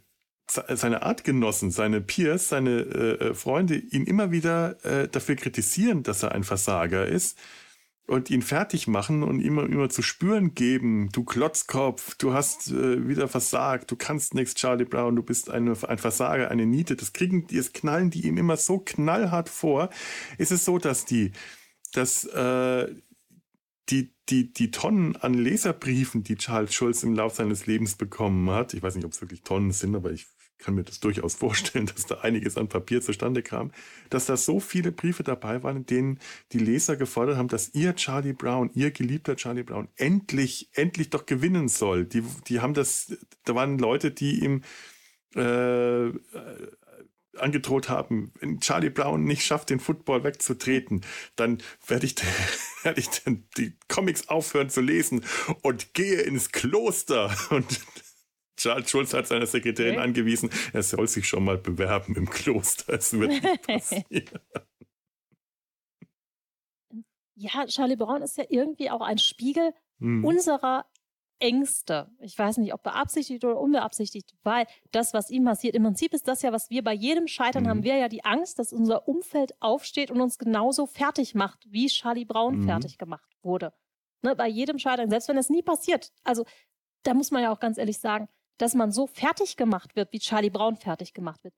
seine Artgenossen, seine Peers, seine äh, äh, Freunde ihn immer wieder äh, dafür kritisieren, dass er ein Versager ist und ihn fertig machen und immer immer zu spüren geben, du Klotzkopf, du hast äh, wieder versagt, du kannst nichts, Charlie Brown, du bist eine, ein Versager, eine Niete. Das kriegen, das knallen die ihm immer so knallhart vor. Ist es so, dass die, dass äh, die, die, die Tonnen an Leserbriefen, die Charles Schulz im Laufe seines Lebens bekommen hat, ich weiß nicht, ob es wirklich Tonnen sind, aber ich kann mir das durchaus vorstellen, dass da einiges an Papier zustande kam, dass da so viele Briefe dabei waren, in denen die Leser gefordert haben, dass ihr Charlie Brown, ihr geliebter Charlie Brown, endlich, endlich doch gewinnen soll. Die, die haben das, da waren Leute, die ihm äh, angedroht haben, wenn Charlie Brown nicht schafft, den Football wegzutreten, dann werde ich, [LAUGHS] werde ich dann die Comics aufhören zu lesen und gehe ins Kloster. [LAUGHS] Und Charles Schulz hat seiner Sekretärin okay. angewiesen, er soll sich schon mal bewerben im Kloster. Es wird nicht [LAUGHS] passieren. Ja, Charlie Brown ist ja irgendwie auch ein Spiegel mhm. unserer Ängste, ich weiß nicht, ob beabsichtigt oder unbeabsichtigt, weil das, was ihm passiert, im Prinzip ist das ja, was wir bei jedem Scheitern mhm. haben, wir ja die Angst, dass unser Umfeld aufsteht und uns genauso fertig macht, wie Charlie Brown mhm. fertig gemacht wurde. Ne, bei jedem Scheitern, selbst wenn es nie passiert. Also da muss man ja auch ganz ehrlich sagen, dass man so fertig gemacht wird, wie Charlie Brown fertig gemacht wird.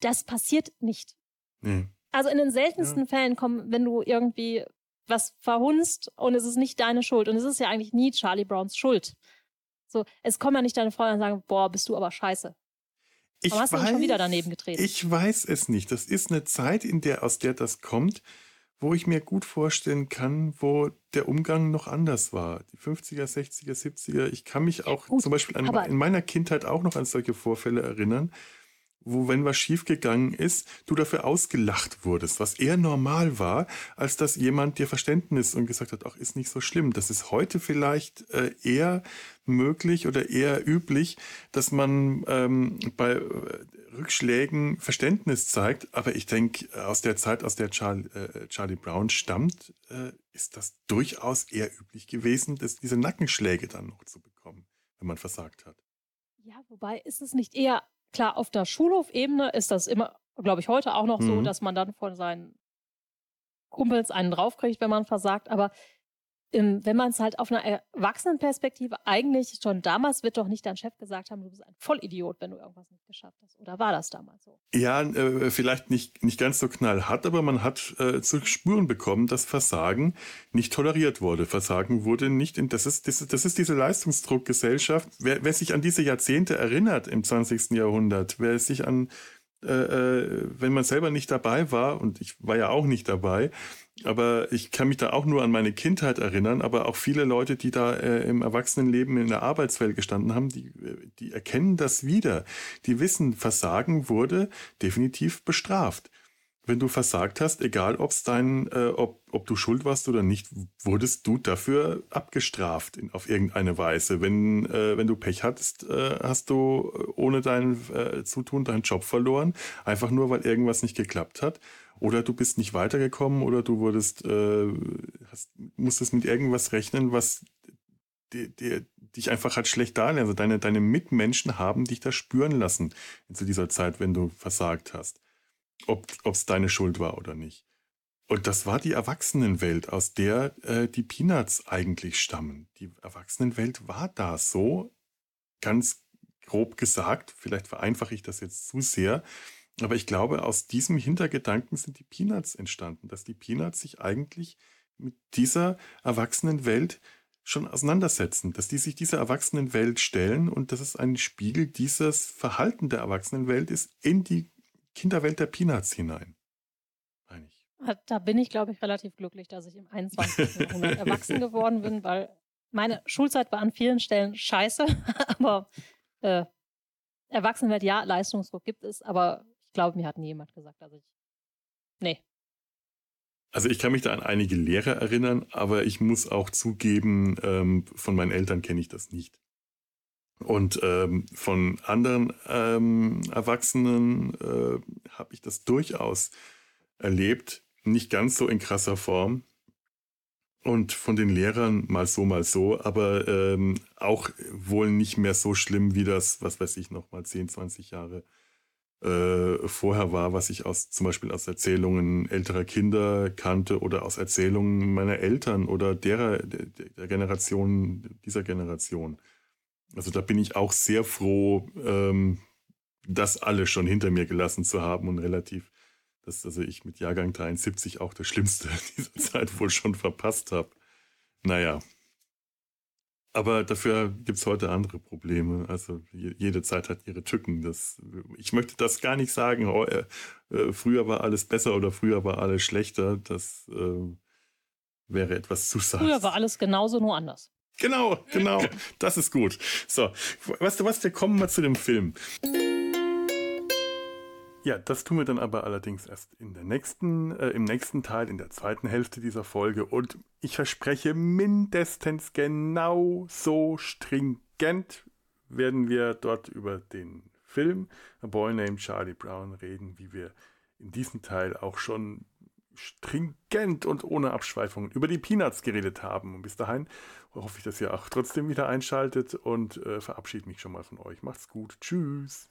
Das passiert nicht. Nee. Also in den seltensten ja. Fällen kommen, wenn du irgendwie was verhunzt und es ist nicht deine Schuld. Und es ist ja eigentlich nie Charlie Browns Schuld. So, es kommen ja nicht deine Freunde und sagen, boah, bist du aber scheiße. Ich aber hast weiß, du schon wieder daneben getreten? Ich weiß es nicht. Das ist eine Zeit, in der, aus der das kommt, wo ich mir gut vorstellen kann, wo der Umgang noch anders war. Die 50er, 60er, 70er. Ich kann mich auch gut, zum Beispiel an, in meiner Kindheit auch noch an solche Vorfälle erinnern, wo, wenn was schiefgegangen ist, du dafür ausgelacht wurdest, was eher normal war, als dass jemand dir Verständnis und gesagt hat, ach, ist nicht so schlimm. Das ist heute vielleicht äh, eher möglich oder eher üblich, dass man ähm, bei äh, Rückschlägen Verständnis zeigt. Aber ich denke, aus der Zeit, aus der Charlie, äh, Charlie Brown stammt, äh, ist das durchaus eher üblich gewesen, dass diese Nackenschläge dann noch zu bekommen, wenn man versagt hat. Ja, wobei ist es nicht eher Klar, auf der Schulhofebene ist das immer, glaube ich, heute auch noch mhm. so, dass man dann von seinen Kumpels einen draufkriegt, wenn man versagt. Aber wenn man es halt auf einer Erwachsenenperspektive eigentlich schon damals wird doch nicht dein Chef gesagt haben, du bist ein Vollidiot, wenn du irgendwas nicht geschafft hast. Oder war das damals so? Ja, äh, vielleicht nicht, nicht ganz so knallhart, aber man hat äh, zu spüren bekommen, dass Versagen nicht toleriert wurde. Versagen wurde nicht, in, das, ist, das, ist diese Leistungsdruckgesellschaft. Wer, wer sich an diese Jahrzehnte erinnert im 20. Jahrhundert, wer sich an äh, wenn man selber nicht dabei war, und ich war ja auch nicht dabei, aber ich kann mich da auch nur an meine Kindheit erinnern, aber auch viele Leute, die da äh, im Erwachsenenleben in der Arbeitswelt gestanden haben, die, die erkennen das wieder. Die wissen, Versagen wurde definitiv bestraft. Wenn du versagt hast, egal ob's dein, äh, ob, ob du schuld warst oder nicht, wurdest du dafür abgestraft in, auf irgendeine Weise. Wenn, äh, wenn du Pech hattest, äh, hast du ohne dein äh, Zutun deinen Job verloren, einfach nur weil irgendwas nicht geklappt hat oder du bist nicht weitergekommen oder du wurdest, äh, hast, musstest mit irgendwas rechnen, was die, die, dich einfach halt schlecht darlegen. Also deine, deine Mitmenschen haben dich da spüren lassen zu dieser Zeit, wenn du versagt hast. Ob es deine Schuld war oder nicht. Und das war die Erwachsenenwelt, aus der äh, die Peanuts eigentlich stammen. Die Erwachsenenwelt war da so, ganz grob gesagt, vielleicht vereinfache ich das jetzt zu sehr, aber ich glaube, aus diesem Hintergedanken sind die Peanuts entstanden, dass die Peanuts sich eigentlich mit dieser Erwachsenenwelt schon auseinandersetzen, dass die sich dieser Erwachsenenwelt stellen und dass es ein Spiegel dieses Verhalten der Erwachsenenwelt ist in die Kinderwelt der Peanuts hinein. Ah, da bin ich, glaube ich, relativ glücklich, dass ich im 21. [LAUGHS] Jahrhundert erwachsen geworden bin, weil meine Schulzeit war an vielen Stellen scheiße, [LAUGHS] aber äh, Erwachsenenwelt, ja, Leistungsdruck gibt es, aber glaube, mir hat nie jemand gesagt, dass ich. Nee. Also ich kann mich da an einige Lehrer erinnern, aber ich muss auch zugeben, ähm, von meinen Eltern kenne ich das nicht. Und ähm, von anderen ähm, Erwachsenen äh, habe ich das durchaus erlebt, nicht ganz so in krasser Form. Und von den Lehrern mal so, mal so, aber ähm, auch wohl nicht mehr so schlimm wie das, was weiß ich, noch mal 10, 20 Jahre äh, vorher war, was ich aus zum Beispiel aus Erzählungen älterer Kinder kannte oder aus Erzählungen meiner Eltern oder derer der, der Generation dieser Generation. Also da bin ich auch sehr froh, ähm, das alles schon hinter mir gelassen zu haben und relativ, dass also ich mit Jahrgang 73 auch das Schlimmste [LAUGHS] dieser Zeit wohl schon verpasst habe. Naja, aber dafür gibt es heute andere Probleme. Also jede Zeit hat ihre Tücken. Das, ich möchte das gar nicht sagen, oh, äh, äh, früher war alles besser oder früher war alles schlechter. Das äh, wäre etwas zu sagen. Früher war alles genauso, nur anders. Genau, genau. Das ist gut. So, weißt du was, wir kommen mal zu dem Film. Ja, das tun wir dann aber allerdings erst in der nächsten, äh, im nächsten Teil, in der zweiten Hälfte dieser Folge. Und ich verspreche, mindestens genau so stringent werden wir dort über den Film A Boy Named Charlie Brown reden, wie wir in diesem Teil auch schon stringent und ohne Abschweifungen über die Peanuts geredet haben. Und bis dahin hoffe ich, dass ihr auch trotzdem wieder einschaltet und äh, verabschiede mich schon mal von euch. Macht's gut. Tschüss.